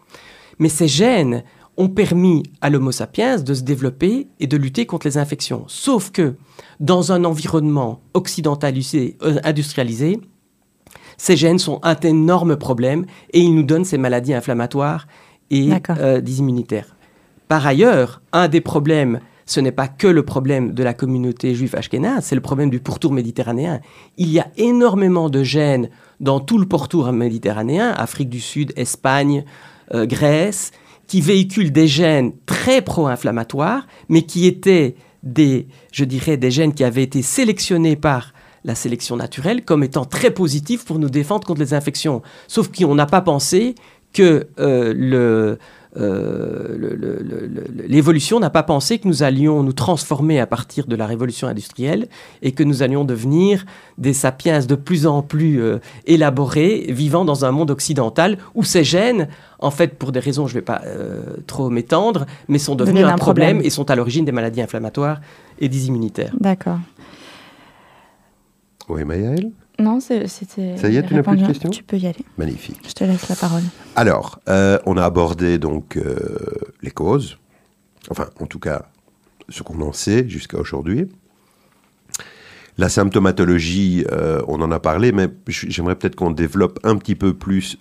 Mais ces gènes ont permis à l'Homo sapiens de se développer et de lutter contre les infections. Sauf que dans un environnement occidentalisé, euh, industrialisé, ces gènes sont un énorme problème et ils nous donnent ces maladies inflammatoires et euh, des immunitaires. Par ailleurs, un des problèmes, ce n'est pas que le problème de la communauté juive ashkénaze, c'est le problème du pourtour méditerranéen. Il y a énormément de gènes dans tout le pourtour méditerranéen, Afrique du Sud, Espagne, euh, Grèce, qui véhiculent des gènes très pro-inflammatoires, mais qui étaient des, je dirais, des gènes qui avaient été sélectionnés par la sélection naturelle comme étant très positifs pour nous défendre contre les infections. Sauf qu'on n'a pas pensé que euh, le, l'évolution n'a pas pensé que nous allions nous transformer à partir de la révolution industrielle et que nous allions devenir des sapiens de plus en plus élaborés, vivant dans un monde occidental où ces gènes, en fait, pour des raisons, je ne vais pas trop m'étendre, mais sont devenus un, problème, et sont à l'origine des maladies inflammatoires et des immunitaires. D'accord. Oui, Maëlle? Non, c'était. Ça y est, tu n'as plus de questions Tu peux y aller. Magnifique. Je te laisse la parole. Alors, euh, on a abordé donc euh, les causes, enfin, en tout cas, ce qu'on en sait jusqu'à aujourd'hui. La symptomatologie, euh, on en a parlé, mais j'aimerais peut-être qu'on développe un petit peu plus,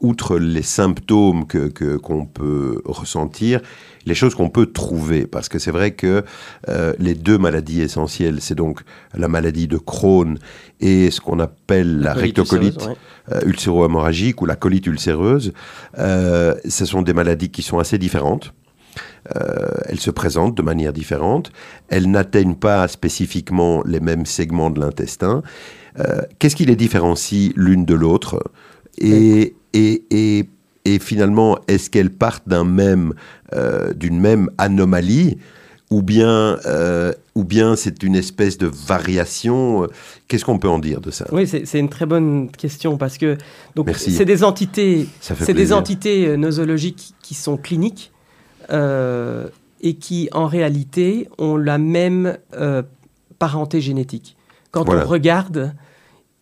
outre les symptômes que qu'on peut ressentir, les choses qu'on peut trouver. Parce que c'est vrai que euh, les deux maladies essentielles, c'est donc la maladie de Crohn et ce qu'on appelle la, rectocolite euh, ulcéro-hémorragique ou la colite ulcéreuse. Euh, ce sont des maladies qui sont assez différentes. elles se présentent de manière différente. Elles n'atteignent pas spécifiquement les mêmes segments de l'intestin. Qu'est-ce qui les différencie l'une de l'autre? Et, et, et, et finalement, est-ce qu'elles partent d'un même, euh, d'une même anomalie ou bien, euh, ou bien c'est une espèce de variation? Qu'est-ce qu'on peut en dire de ça? Oui, c'est une très bonne question parce que donc c'est des entités, c'est des entités euh, nosologiques qui sont cliniques et qui en réalité ont la même parenté génétique. Quand on regarde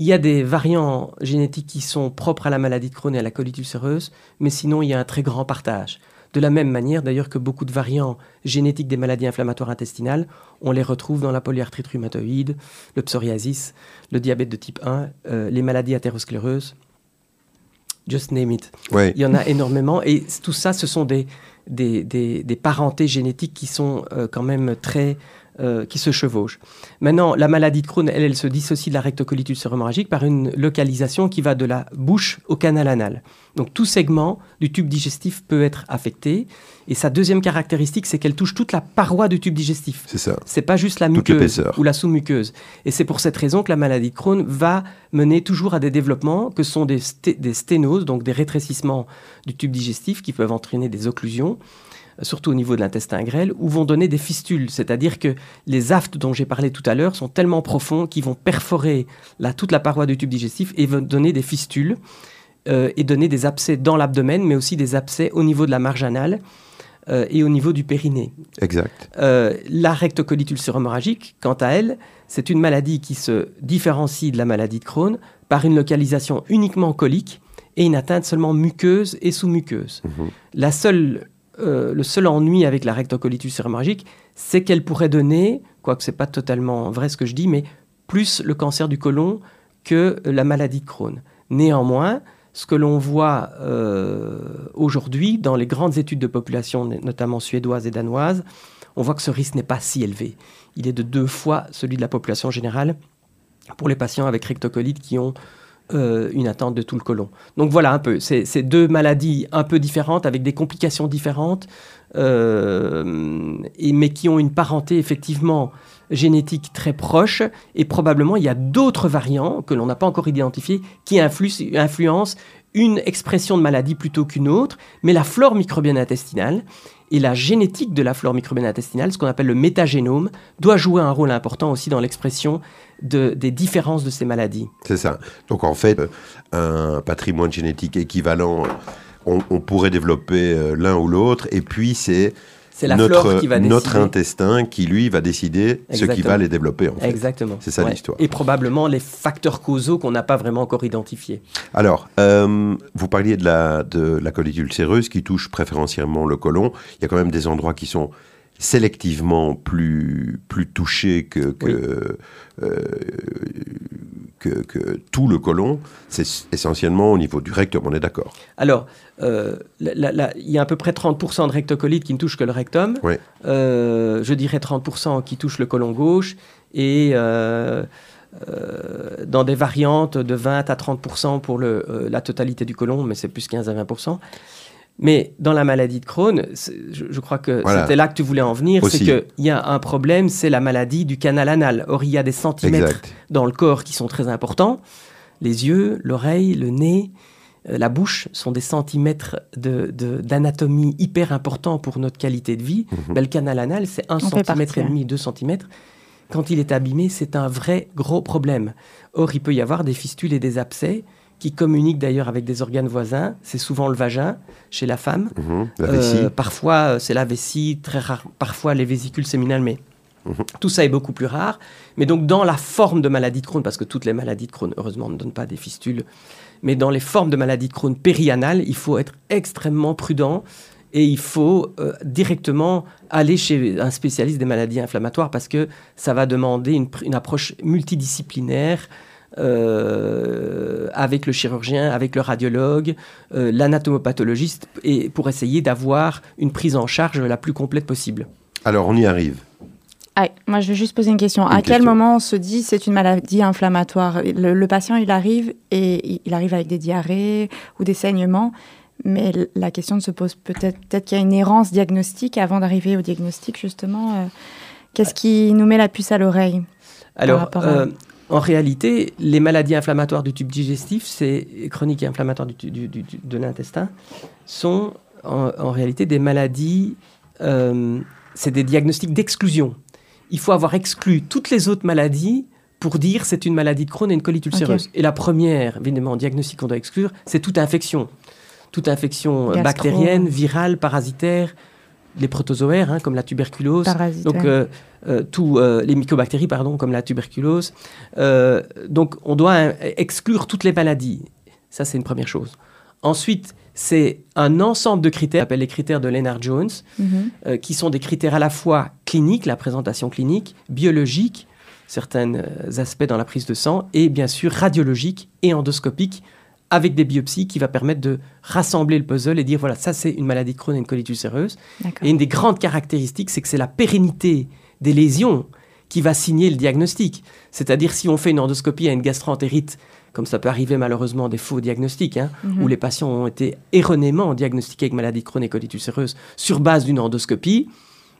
il y a des variants génétiques qui sont propres à la maladie de Crohn et à la colite ulcéreuse, mais sinon il y a un très grand partage. De la même manière d'ailleurs que beaucoup de variants génétiques des maladies inflammatoires intestinales, on les retrouve dans la polyarthrite rhumatoïde, le psoriasis, le diabète de type 1, euh, les maladies athéroscléreuses. Just name it. Il y en a énormément et tout ça, ce sont des, des, parentés génétiques qui sont euh, quand même très euh, qui se chevauchent. Maintenant, la maladie de Crohn, elle, elle se dissocie de la rectocolite ulcéro-hémorragique par une localisation qui va de la bouche au canal anal. Donc tout segment du tube digestif peut être affecté. Et sa deuxième caractéristique, c'est qu'elle touche toute la paroi du tube digestif. C'est ça. C'est pas juste la muqueuse ou la sous-muqueuse. Et c'est pour cette raison que la maladie de Crohn va mener toujours à des développements que sont des, des sténoses, donc des rétrécissements du tube digestif qui peuvent entraîner des occlusions surtout au niveau de l'intestin grêle, où vont donner des fistules. C'est-à-dire que les aftes dont j'ai parlé tout à l'heure sont tellement profonds qu'ils vont perforer toute la paroi du tube digestif et vont donner des fistules euh, et donner des abcès dans l'abdomen, mais aussi des abcès au niveau de la marge anale. Euh, et au niveau du périnée. Exact. Euh, la rectocolite ulcéro-hémorragique, quant à elle, c'est une maladie qui se différencie de la maladie de Crohn par une localisation uniquement colique et une atteinte seulement muqueuse et sous-muqueuse. Mhm. La seule euh, le seul ennui avec la rectocolitus hémorragique, c'est qu'elle pourrait donner, quoique ce n'est pas totalement vrai ce que je dis, mais plus le cancer du côlon que la maladie de Crohn. Néanmoins, ce que l'on voit euh, aujourd'hui dans les grandes études de population, notamment suédoises et danoises, on voit que ce risque n'est pas si élevé. Il est de deux fois celui de la population générale pour les patients avec rectocolite qui ont euh, une attente de tout le côlon. Donc voilà un peu, c'est deux maladies un peu différentes avec des complications différentes, euh, mais qui ont une parenté effectivement génétique très proche, et probablement il y a d'autres variants que l'on n'a pas encore identifiés qui influencent une expression de maladie plutôt qu'une autre, mais la flore microbienne intestinale et la génétique de la flore microbienne intestinale, ce qu'on appelle le métagénome, doit jouer un rôle important aussi dans l'expression des différences de ces maladies. C'est ça. Donc en fait, un patrimoine génétique équivalent, on, pourrait développer euh, l'un ou l'autre, et puis c'est notre, qui va notre intestin qui, lui, va décider ce qui va les développer. En fait. Exactement. C'est ça l'histoire. Et probablement les facteurs causaux qu'on n'a pas vraiment encore identifiés. Alors, euh, vous parliez de la, de la colite ulcéreuse qui touche préférentiellement le côlon. Il y a quand même des endroits qui sont sélectivement plus, plus touché que, que, euh, que, tout le côlon, c'est essentiellement au niveau du rectum, on est d'accord Alors, euh, il y a à peu près 30% de rectocolite qui ne touche que le rectum. Euh, je dirais 30% qui touche le côlon gauche et dans des variantes de 20 à 30% pour le, la totalité du côlon, mais c'est plus 15 à 20%. Mais dans la maladie de Crohn, je, crois que c'était là que tu voulais en venir, c'est qu'il y a un problème, c'est la maladie du canal anal. Or, il y a des centimètres dans le corps qui sont très importants, les yeux, l'oreille, le nez, euh, la bouche sont des centimètres d'anatomie de, hyper importants pour notre qualité de vie. Mhm. le canal anal, c'est un centimètre et demi, deux centimètres. Quand il est abîmé, c'est un vrai gros problème. Or, il peut y avoir des fistules et des abcès qui communiquent d'ailleurs avec des organes voisins. C'est souvent le vagin chez la femme. Mhm. la. Euh, parfois, euh, c'est la vessie, très rare. Parfois, les vésicules séminales, mais mhm. tout ça est beaucoup plus rare. Mais donc, dans la forme de maladie de Crohn, parce que toutes les maladies de Crohn, heureusement, ne donnent pas des fistules, mais dans les formes de maladie de Crohn périanale, il faut être extrêmement prudent et il faut euh, directement aller chez un spécialiste des maladies inflammatoires parce que ça va demander une, approche multidisciplinaire. Euh, avec le chirurgien, avec le radiologue, euh, l'anatomopathologiste, et pour essayer d'avoir une prise en charge la plus complète possible. Alors on y arrive. Ah, moi, je vais juste poser une question. à quel moment on se dit c'est une maladie inflammatoire? Le, patient, il arrive et il arrive avec des diarrhées ou des saignements, mais la question se pose peut-être peut-être qu'il y a une errance diagnostique avant d'arriver au diagnostic justement. Euh, qu'est-ce qui nous met la puce à l'oreille Alors, euh, en réalité, les maladies inflammatoires du tube digestif, c'est chroniques et inflammatoires du, de l'intestin, sont en, réalité des maladies. Euh, c'est des diagnostics d'exclusion il faut avoir exclu toutes les autres maladies pour dire c'est une maladie de Crohn et une colite ulcéreuse. Et la première, évidemment, diagnostic qu'on doit exclure, c'est toute infection. Toute infection euh, bactérienne, virale, parasitaire, les protozoaires, hein, comme la tuberculose. Donc, euh, euh, tous les mycobactéries, pardon, comme la tuberculose. donc, on doit exclure toutes les maladies. Ça, c'est une première chose. Ensuite, c'est un ensemble de critères, appelle les critères de Lennard-Jones, mhm. euh, qui sont des critères à la fois cliniques, la présentation clinique, biologique, certains euh, aspects dans la prise de sang, et bien sûr radiologique et endoscopique, avec des biopsies qui va permettre de rassembler le puzzle et dire voilà, ça c'est une maladie chronique, une colite ulcéreuse. Et une des grandes caractéristiques, c'est que c'est la pérennité des lésions qui va signer le diagnostic. C'est-à-dire si on fait une endoscopie à une gastroentérite comme ça peut arriver malheureusement des faux diagnostics, hein, mhm. où les patients ont été erronément diagnostiqués avec maladie chronique colite ulcéreuse sur base d'une endoscopie.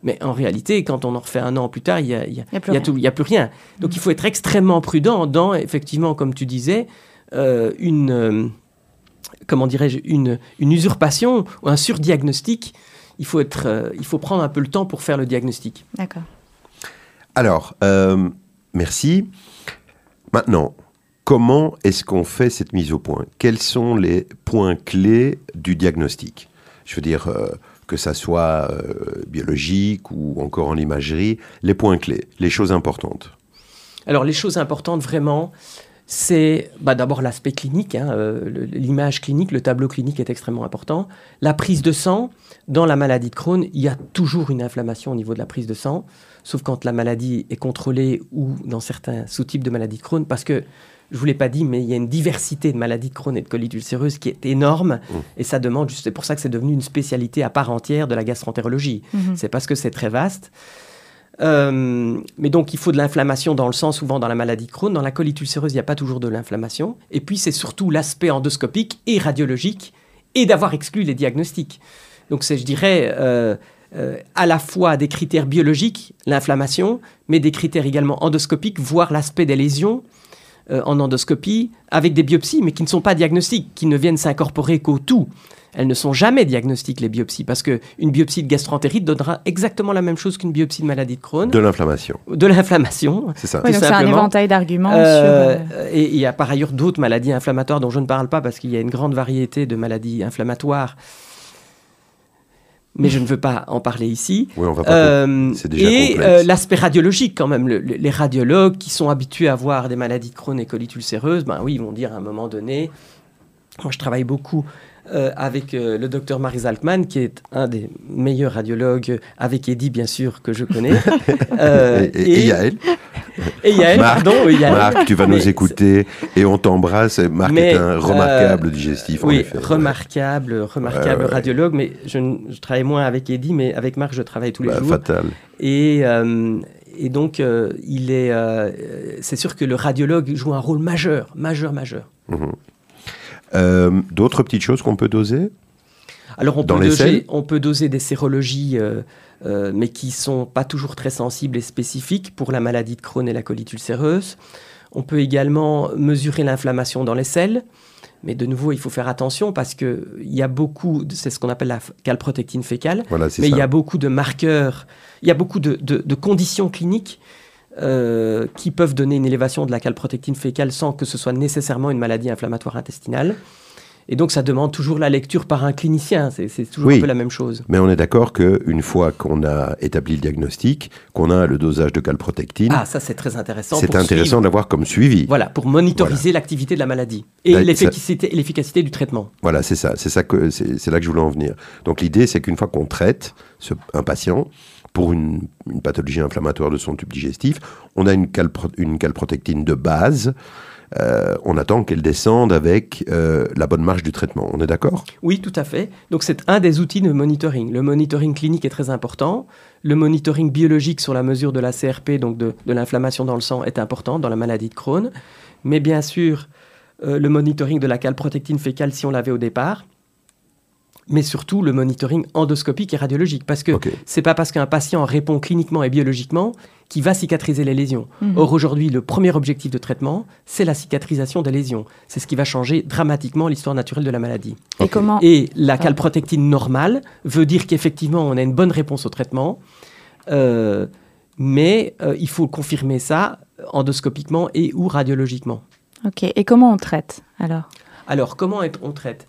Mais en réalité, quand on en refait un an plus tard, il n'y a, y a, a, plus rien. Donc mhm. il faut être extrêmement prudent dans, effectivement, comme tu disais, euh, une, euh, comment dirais-je, une, une, usurpation ou un surdiagnostic. Il faut, être, euh, il faut prendre un peu le temps pour faire le diagnostic. D'accord. Alors, merci. Maintenant, Comment est-ce qu'on fait cette mise au point? Quels sont les points clés du diagnostic? Je veux dire, euh, que ça soit euh, biologique ou encore en imagerie, les points clés, les choses importantes. Alors les choses importantes vraiment, c'est bah, d'abord l'aspect clinique, hein, euh, l'image clinique, le tableau clinique est extrêmement important. La prise de sang, dans la maladie de Crohn, il y a toujours une inflammation au niveau de la prise de sang, sauf quand la maladie est contrôlée ou dans certains sous-types de maladie de Crohn, parce que je vous l'ai pas dit, mais il y a une diversité de maladies de Crohn et de colite ulcéreuse qui est énorme. Mmh. Et ça demande, c'est pour ça que c'est devenu une spécialité à part entière de la gastroentérologie. Mmh. C'est parce que c'est très vaste. Euh, mais donc, il faut de l'inflammation dans le sang, souvent dans la maladie Crohn. Dans la colite ulcéreuse, il n'y a pas toujours de l'inflammation. Et puis, c'est surtout l'aspect endoscopique et radiologique et d'avoir exclu les diagnostics. Donc, c'est, je dirais, euh, euh, à la fois des critères biologiques, l'inflammation, mais des critères également endoscopiques, voire l'aspect des lésions en endoscopie avec des biopsies, mais qui ne sont pas diagnostiques, qui ne viennent s'incorporer qu'au tout. Elles ne sont jamais diagnostiques, les biopsies, parce qu'une biopsie de gastroentérite donnera exactement la même chose qu'une biopsie de maladie de Crohn. De l'inflammation. De l'inflammation. C'est ça. c'est un éventail d'arguments. Euh, euh, et il y a par ailleurs d'autres maladies inflammatoires dont je ne parle pas, parce qu'il y a une grande variété de maladies inflammatoires mais je ne veux pas en parler ici. Oui, on va pas euh, déjà et euh, l'aspect radiologique quand même, les radiologues qui sont habitués à voir des maladies de Crohn et colite ulcéreuse, ben oui, ils vont dire à un moment donné, moi je travaille beaucoup euh, avec euh, le docteur Maris Altman, qui est un des meilleurs radiologues, avec Eddie, bien sûr, que je connais. (laughs) Euh, et, et, Yael. Et Yael, Marc, pardon. Marc, tu vas nous écouter et on t'embrasse. Marc est un remarquable digestif. Oui, remarquable, remarquable radiologue, mais je, je, travaille moins avec Eddie, mais avec Marc, je travaille tous les bah, jours. Fatal. Et. et donc, il est, c'est sûr que le radiologue joue un rôle majeur, majeur, majeur. Mhm. Euh, d'autres petites choses qu'on peut doser Alors on, peut doser, on peut doser des sérologies, euh, euh, mais qui sont pas toujours très sensibles et spécifiques pour la maladie de Crohn et la colite ulcéreuse. On peut également mesurer l'inflammation dans les selles. Mais de nouveau, il faut faire attention parce qu'il y a beaucoup, c'est ce qu'on appelle la calprotectine fécale, Voilà, mais il y a beaucoup de marqueurs, il y a beaucoup de, de- de conditions cliniques euh, qui peuvent donner une élévation de la calprotectine fécale sans que ce soit nécessairement une maladie inflammatoire intestinale. Et donc, ça demande toujours la lecture par un clinicien. C'est toujours Oui. un peu la même chose. Mais on est d'accord qu'une fois qu'on a établi le diagnostic, qu'on a le dosage de calprotectine, Ah, ça, c'est très intéressant. c'est intéressant suivre. d'avoir comme suivi. Voilà, pour monitoriser l'activité de la maladie et ça- l'efficacité du traitement. Voilà, c'est ça, c'est là que je voulais en venir. Donc l'idée, c'est qu'une fois qu'on traite ce- un patient pour une, pathologie inflammatoire de son tube digestif, on a une, calpro- une calprotectine de base. euh, on attend qu'elle descende avec euh, la bonne marge du traitement. On est d'accord? Oui, tout à fait. Donc c'est un des outils de monitoring. Le monitoring clinique est très important. Le monitoring biologique sur la mesure de la CRP, donc de, de l'inflammation dans le sang, est important dans la maladie de Crohn. Mais bien sûr, euh, le monitoring de la calprotectine fécale si on l'avait au départ. Mais surtout le monitoring endoscopique et radiologique. Parce que Ok. c'est pas parce qu'un patient répond cliniquement et biologiquement qu'il va cicatriser les lésions. Mhm. Or aujourd'hui, le premier objectif de traitement, c'est la cicatrisation des lésions. C'est ce qui va changer dramatiquement l'histoire naturelle de la maladie. Et comment Et la calprotectine normale veut dire qu'effectivement, on a une bonne réponse au traitement, euh, mais euh, il faut confirmer ça endoscopiquement et ou radiologiquement. Ok. Et comment on traite alors? Alors, comment on traite?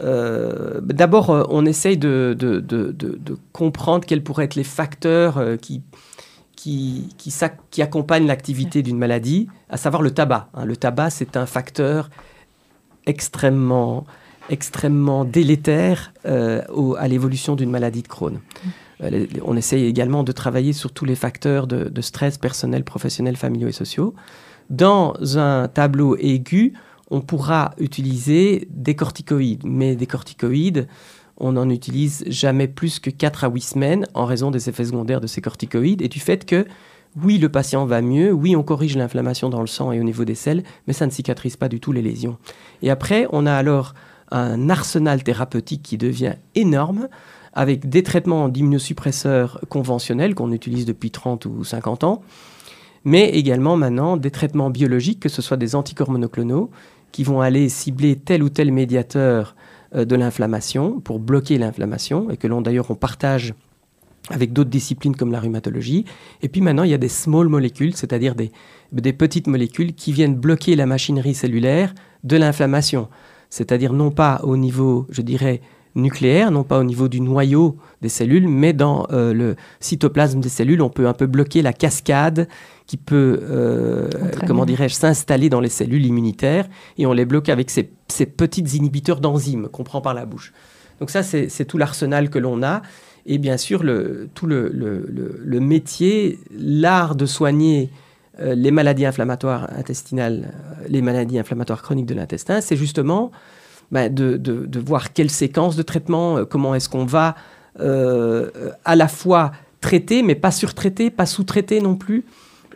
Euh, D'abord, euh, on essaye de, de- de- de- de comprendre quels pourraient être les facteurs euh, qui, qui, qui, s'ac- qui accompagnent l'activité d'une maladie, à savoir le tabac. hein. Le tabac, c'est un facteur extrêmement, extrêmement délétère euh, au- à l'évolution d'une maladie de Crohn. Euh, les- on essaye également de travailler sur tous les facteurs de, de stress personnel, professionnel, familiaux et sociaux. Dans un tableau aigu, on pourra utiliser des corticoïdes, mais des corticoïdes, on n'en utilise jamais plus que 4 à 8 semaines en raison des effets secondaires de ces corticoïdes et du fait que oui, le patient va mieux, oui, on corrige l'inflammation dans le sang et au niveau des selles, mais ça ne cicatrise pas du tout les lésions. Et après, on a alors un arsenal thérapeutique qui devient énorme avec des traitements d'immunosuppresseurs conventionnels qu'on utilise depuis 30 ou 50 ans, mais également maintenant des traitements biologiques, que ce soit des anticorps monoclonaux, qui vont aller cibler tel ou tel médiateur euh, de l'inflammation pour bloquer l'inflammation, et que l'on d'ailleurs on partage avec d'autres disciplines comme la rhumatologie. Et puis maintenant, il y a des small molécules, c'est-à-dire des, des petites molécules qui viennent bloquer la machinerie cellulaire de l'inflammation. C'est-à-dire non pas au niveau, je dirais, nucléaire, non pas au niveau du noyau des cellules, mais dans euh, le cytoplasme des cellules, on peut un peu bloquer la cascade qui peut, euh, comment dirais-je, s'installer dans les cellules immunitaires et on les bloque avec ces, ces petits inhibiteurs d'enzymes qu'on prend par la bouche. Donc ça, c'est tout l'arsenal que l'on a. Et bien sûr, le, tout le, le- le- le métier, l'art de soigner euh, les maladies inflammatoires intestinales, les maladies inflammatoires chroniques de l'intestin, c'est justement ben, de, de- de voir quelle séquence de traitement, euh, comment est-ce qu'on va euh, à la fois traiter, mais pas surtraiter, pas sous-traiter non plus,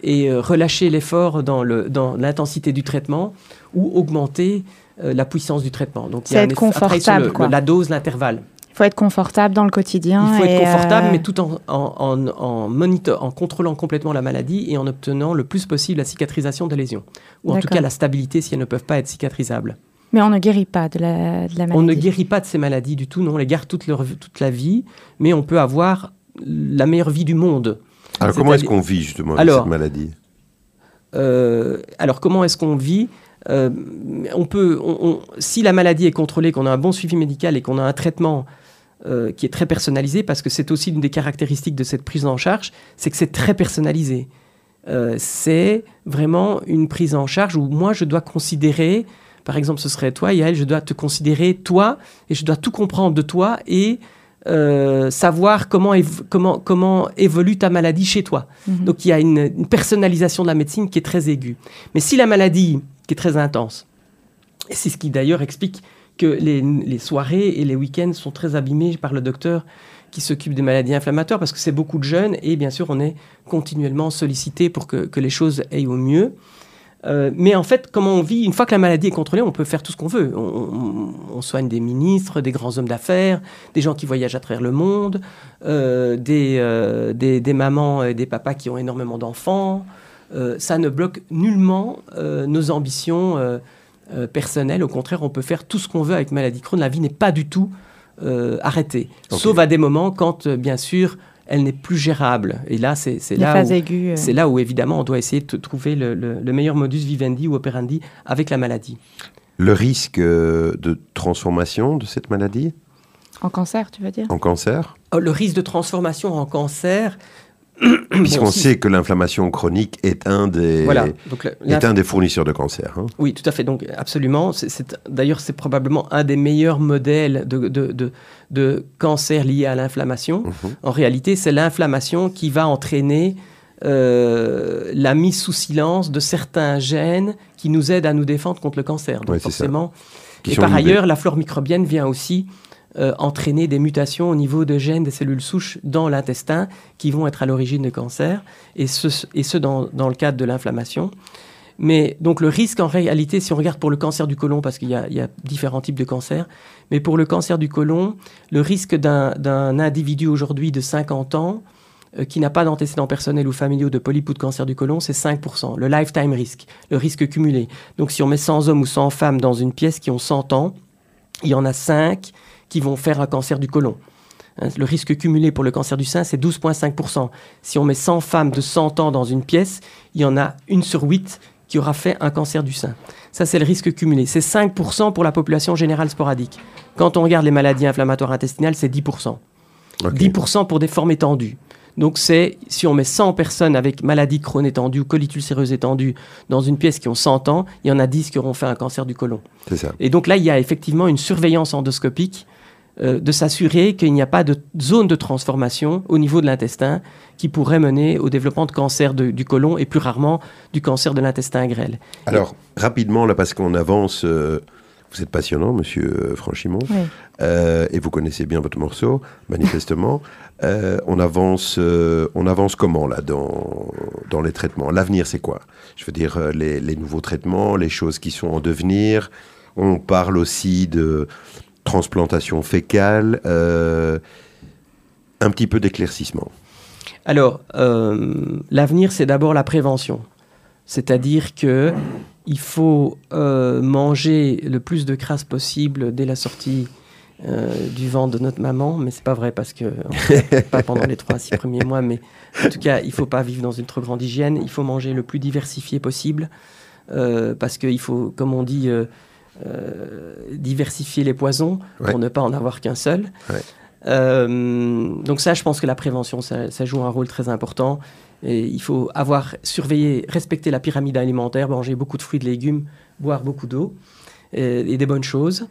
et euh, relâcher l'effort dans l'intensité du traitement ou augmenter la puissance du traitement. Donc C'est être un confortable, le- quoi. le- la dose, l'intervalle. Il faut être confortable dans le quotidien. Il faut être confortable, euh, mais tout en, en, en, en monitor- en contrôlant complètement la maladie et en obtenant le plus possible la cicatrisation des lésions. Ou en tout cas la stabilité si elles ne peuvent pas être cicatrisables. Mais on ne guérit pas de la, de la maladie. On ne guérit pas de ces maladies du tout, non, on les garde toute, leur, toute la vie, mais on peut avoir la meilleure vie du monde. Alors comment est-ce qu'on vit justement avec cette maladie? Euh, alors comment est-ce qu'on vit? Euh, on peut, on- on- Si la maladie est contrôlée, qu'on a un bon suivi médical et qu'on a un traitement euh, qui est très personnalisé, parce que c'est aussi une des caractéristiques de cette prise en charge, c'est que c'est très personnalisé. Euh, c'est vraiment une prise en charge où moi je dois considérer, par exemple ce serait toi Yael, je dois te considérer toi et je dois tout comprendre de toi et euh, savoir comment, comment, comment évolue ta maladie chez toi. Mhm. Donc il y a une, une personnalisation de la médecine qui est très aiguë. Mais si la maladie, qui est très intense, et c'est ce qui d'ailleurs explique que les, les soirées et les week-ends sont très abîmés par le docteur qui s'occupe des maladies inflammatoires, parce que c'est beaucoup de jeunes, et bien sûr on est continuellement sollicité pour que, que les choses aillent au mieux. Euh, mais en fait, comment on vit Une fois que la maladie est contrôlée, on peut faire tout ce qu'on veut. On, on- on soigne des ministres, des grands hommes d'affaires, des gens qui voyagent à travers le monde, euh, des, euh, des, des mamans et des papas qui ont énormément d'enfants. Ça ne bloque nullement nos ambitions euh, euh, personnelle. Au contraire, on peut faire tout ce qu'on veut avec maladie Crohn. La vie n'est pas du tout arrêtée, sauf à des moments quand, bien sûr, elle n'est plus gérable. Et là, c'est là où euh, c'est là où évidemment on doit essayer de trouver le, le- le meilleur modus vivendi ou operandi avec la maladie. Le risque euh, de transformation de cette maladie? En cancer, tu veux dire? En cancer? Oh, Le risque de transformation en cancer. Puisqu'on bon, si- sait que l'inflammation chronique est un des, Voilà. Donc, le- est un des fournisseurs de cancer. hein. Oui, tout à fait. Donc, absolument. D'ailleurs, c'est probablement un des meilleurs modèles de, de, de- de cancer lié à l'inflammation. Mhm. En réalité, c'est l'inflammation qui va entraîner euh, la mise sous silence de certains gènes qui nous aident à nous défendre contre le cancer. Donc, Ouais, forcément. Et par ailleurs, la flore microbienne vient aussi euh, entraîner des mutations au niveau de gènes des cellules souches dans l'intestin qui vont être à l'origine de cancer, et ce, et ce dans, dans le cadre de l'inflammation. Mais donc le risque en réalité, si on regarde pour le cancer du côlon, parce qu'il y, y a différents types de cancers, mais pour le cancer du côlon, le risque d'un individu aujourd'hui de 50 ans euh, qui n'a pas d'antécédents personnels ou familiaux de polype ou de cancer du côlon, c'est 5%, le lifetime risk, le risque cumulé. Donc si on met 100 hommes ou 100 femmes dans une pièce qui ont 100 ans, il y en a 5 qui vont faire un cancer du côlon. Hein, Le risque cumulé pour le cancer du sein, c'est 12,5%. Si on met 100 femmes de 100 ans dans une pièce, il y en a une sur 8 qui aura fait un cancer du sein. Ça, c'est le risque cumulé. C'est 5% pour la population générale sporadique. Quand on regarde les maladies inflammatoires intestinales, c'est 10%. Ok. 10% pour des formes étendues. Donc c'est, si on met 100 personnes avec maladie Crohn étendue ou colite ulcéreuse étendue dans une pièce qui ont 100 ans, il y en a 10 qui auront fait un cancer du côlon. C'est ça. Et donc là, il y a effectivement une surveillance endoscopique euh, de s'assurer qu'il n'y a pas de zone de transformation au niveau de l'intestin qui pourrait mener au développement de cancer de- du côlon et plus rarement du cancer de l'intestin grêle. Alors, rapidement, là, parce qu'on avance, euh, vous êtes passionnant, monsieur euh, Franchimont, Oui. euh, et vous connaissez bien votre morceau, manifestement. (laughs) Euh, on, avance, euh, on avance comment, là, dans, dans les traitements? L'avenir, c'est quoi? Je veux dire, les, les nouveaux traitements, les choses qui sont en devenir. On parle aussi de transplantation fécale. euh, un petit peu d'éclaircissement. Alors, euh, l'avenir, c'est d'abord la prévention. C'est-à-dire que il faut euh, manger le plus de crasse possible dès la sortie euh, du ventre de notre maman, mais c'est pas vrai parce que (laughs) pas pendant les trois six premiers mois, mais en tout cas, il faut pas vivre dans une trop grande hygiène. Il faut manger le plus diversifié possible euh, parce qu'il faut, comme on dit, euh, diversifier les poisons Ouais. pour ne pas en avoir qu'un seul. Ouais. Euh, donc ça, je pense que la prévention, ça, ça joue un rôle très important. Et il faut avoir surveillé, respecter la pyramide alimentaire, manger beaucoup de fruits, de légumes, boire beaucoup d'eau et, et des bonnes choses.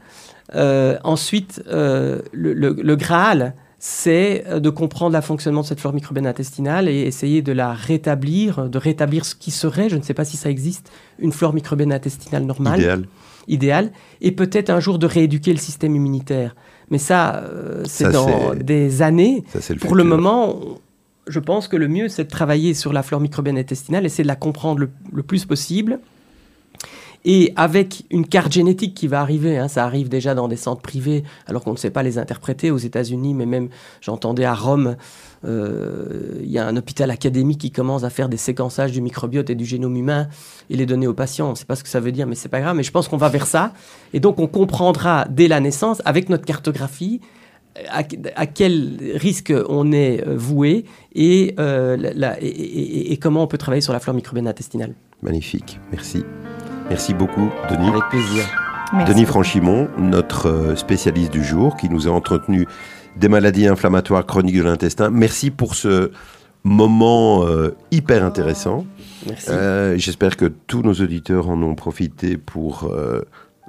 Euh, ensuite, euh, le, le- le Graal, c'est de comprendre le fonctionnement de cette flore microbienne intestinale et essayer de la rétablir, de rétablir ce qui serait, je ne sais pas si ça existe, une flore microbienne intestinale normale Idéal. Idéal, et peut-être un jour de rééduquer le système immunitaire. Mais ça, euh, c'est dans des années. Ça, c'est le Pour le moment, je pense que le mieux, c'est de travailler sur la flore microbienne intestinale, essayer de la comprendre le, le plus possible. Et avec une carte génétique qui va arriver, hein, ça arrive déjà dans des centres privés, alors qu'on ne sait pas les interpréter aux États-Unis, mais même j'entendais à Rome, euh, il y a un hôpital académique qui commence à faire des séquençages du microbiote et du génome humain et les donner aux patients. On ne sait pas ce que ça veut dire, mais c'est pas grave. Mais je pense qu'on va vers ça. Et donc, on comprendra dès la naissance, avec notre cartographie, à, quel risque on est euh, voué euh, et- et comment on peut travailler sur la flore microbienne intestinale. Magnifique. Merci. Merci beaucoup, Denis. Avec plaisir. Merci. Denis Franchimont, notre euh, spécialiste du jour, qui nous a entretenu des maladies inflammatoires chroniques de l'intestin. Merci pour ce moment euh, hyper intéressant. Merci. Euh, J'espère que tous nos auditeurs en ont profité pour euh,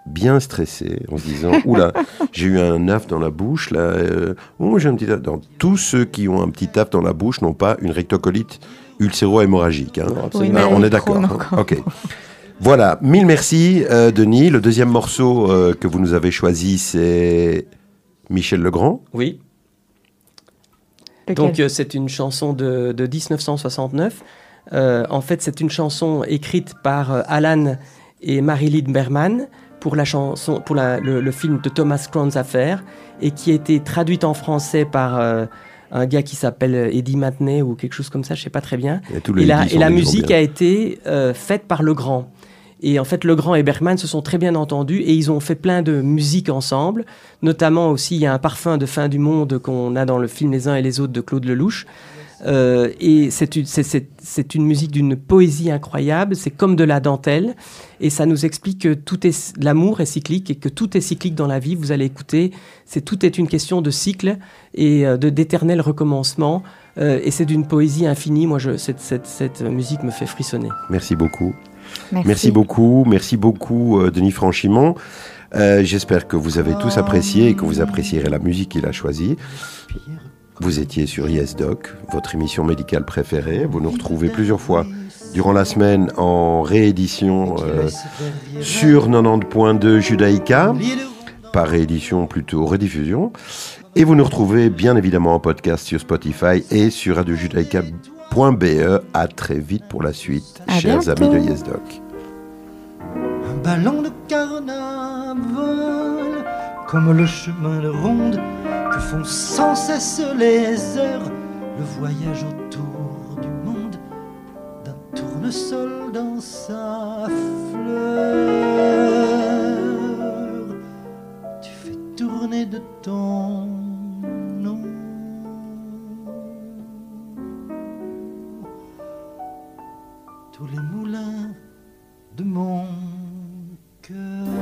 bien stresser en se disant (laughs) Oula, j'ai eu un œuf dans la bouche. Là, euh, oh, j'ai un petit. Dans tous ceux qui ont un petit œuf dans la bouche n'ont pas une rectocolite ulcéro-hémorragique. hein. Oui, on est d'accord. Hein. Ok. Voilà, mille merci euh, Denis. Le deuxième morceau euh, que vous nous avez choisi, c'est Michel Legrand. Oui. Lequel Donc euh, c'est une chanson de, de 1969. Euh, en fait, c'est une chanson écrite par euh, Alan et Marilyn Berman pour, la chanson, pour la- le, le film de Thomas Crown's Affair et qui a été traduite en français par euh, un gars qui s'appelle Eddie Matney ou quelque chose comme ça, je sais pas très bien. Et, la, et musique a été euh, faite par Legrand. Et en fait, Legrand et Bergman se sont très bien entendus et ils ont fait plein de musique ensemble. Notamment aussi, il y a un parfum de fin du monde qu'on a dans le film Les uns et les autres de Claude Lelouch. Euh, et c'est une, c'est, une musique d'une poésie incroyable, c'est comme de la dentelle, et ça nous explique que tout est, l'amour est cyclique et que tout est cyclique dans la vie. Vous allez écouter, c'est tout est une question de cycle et euh, de d'éternel recommencement, euh, et c'est d'une poésie infinie. Moi, je, cette, cette, cette, musique me fait frissonner. Merci beaucoup. Merci, beaucoup, merci beaucoup, Denis Franchimont. j'espère que vous avez tous apprécié et que vous apprécierez la musique qu'il a choisie. Vous étiez sur YesDoc, votre émission médicale préférée. Vous nous retrouvez plusieurs fois durant la semaine en réédition euh, sur 90.2 Judaïka, par réédition plutôt rediffusion. Et vous nous retrouvez bien évidemment en podcast sur Spotify et sur radiojudaïka.be. À très vite pour la suite, chers amis de YesDoc. Un ballon de carnaval, comme le chemin de ronde font sans cesse les heures, le voyage autour du monde d'un tournesol dans sa fleur. Tu fais tourner de ton nom tous les moulins de mon cœur.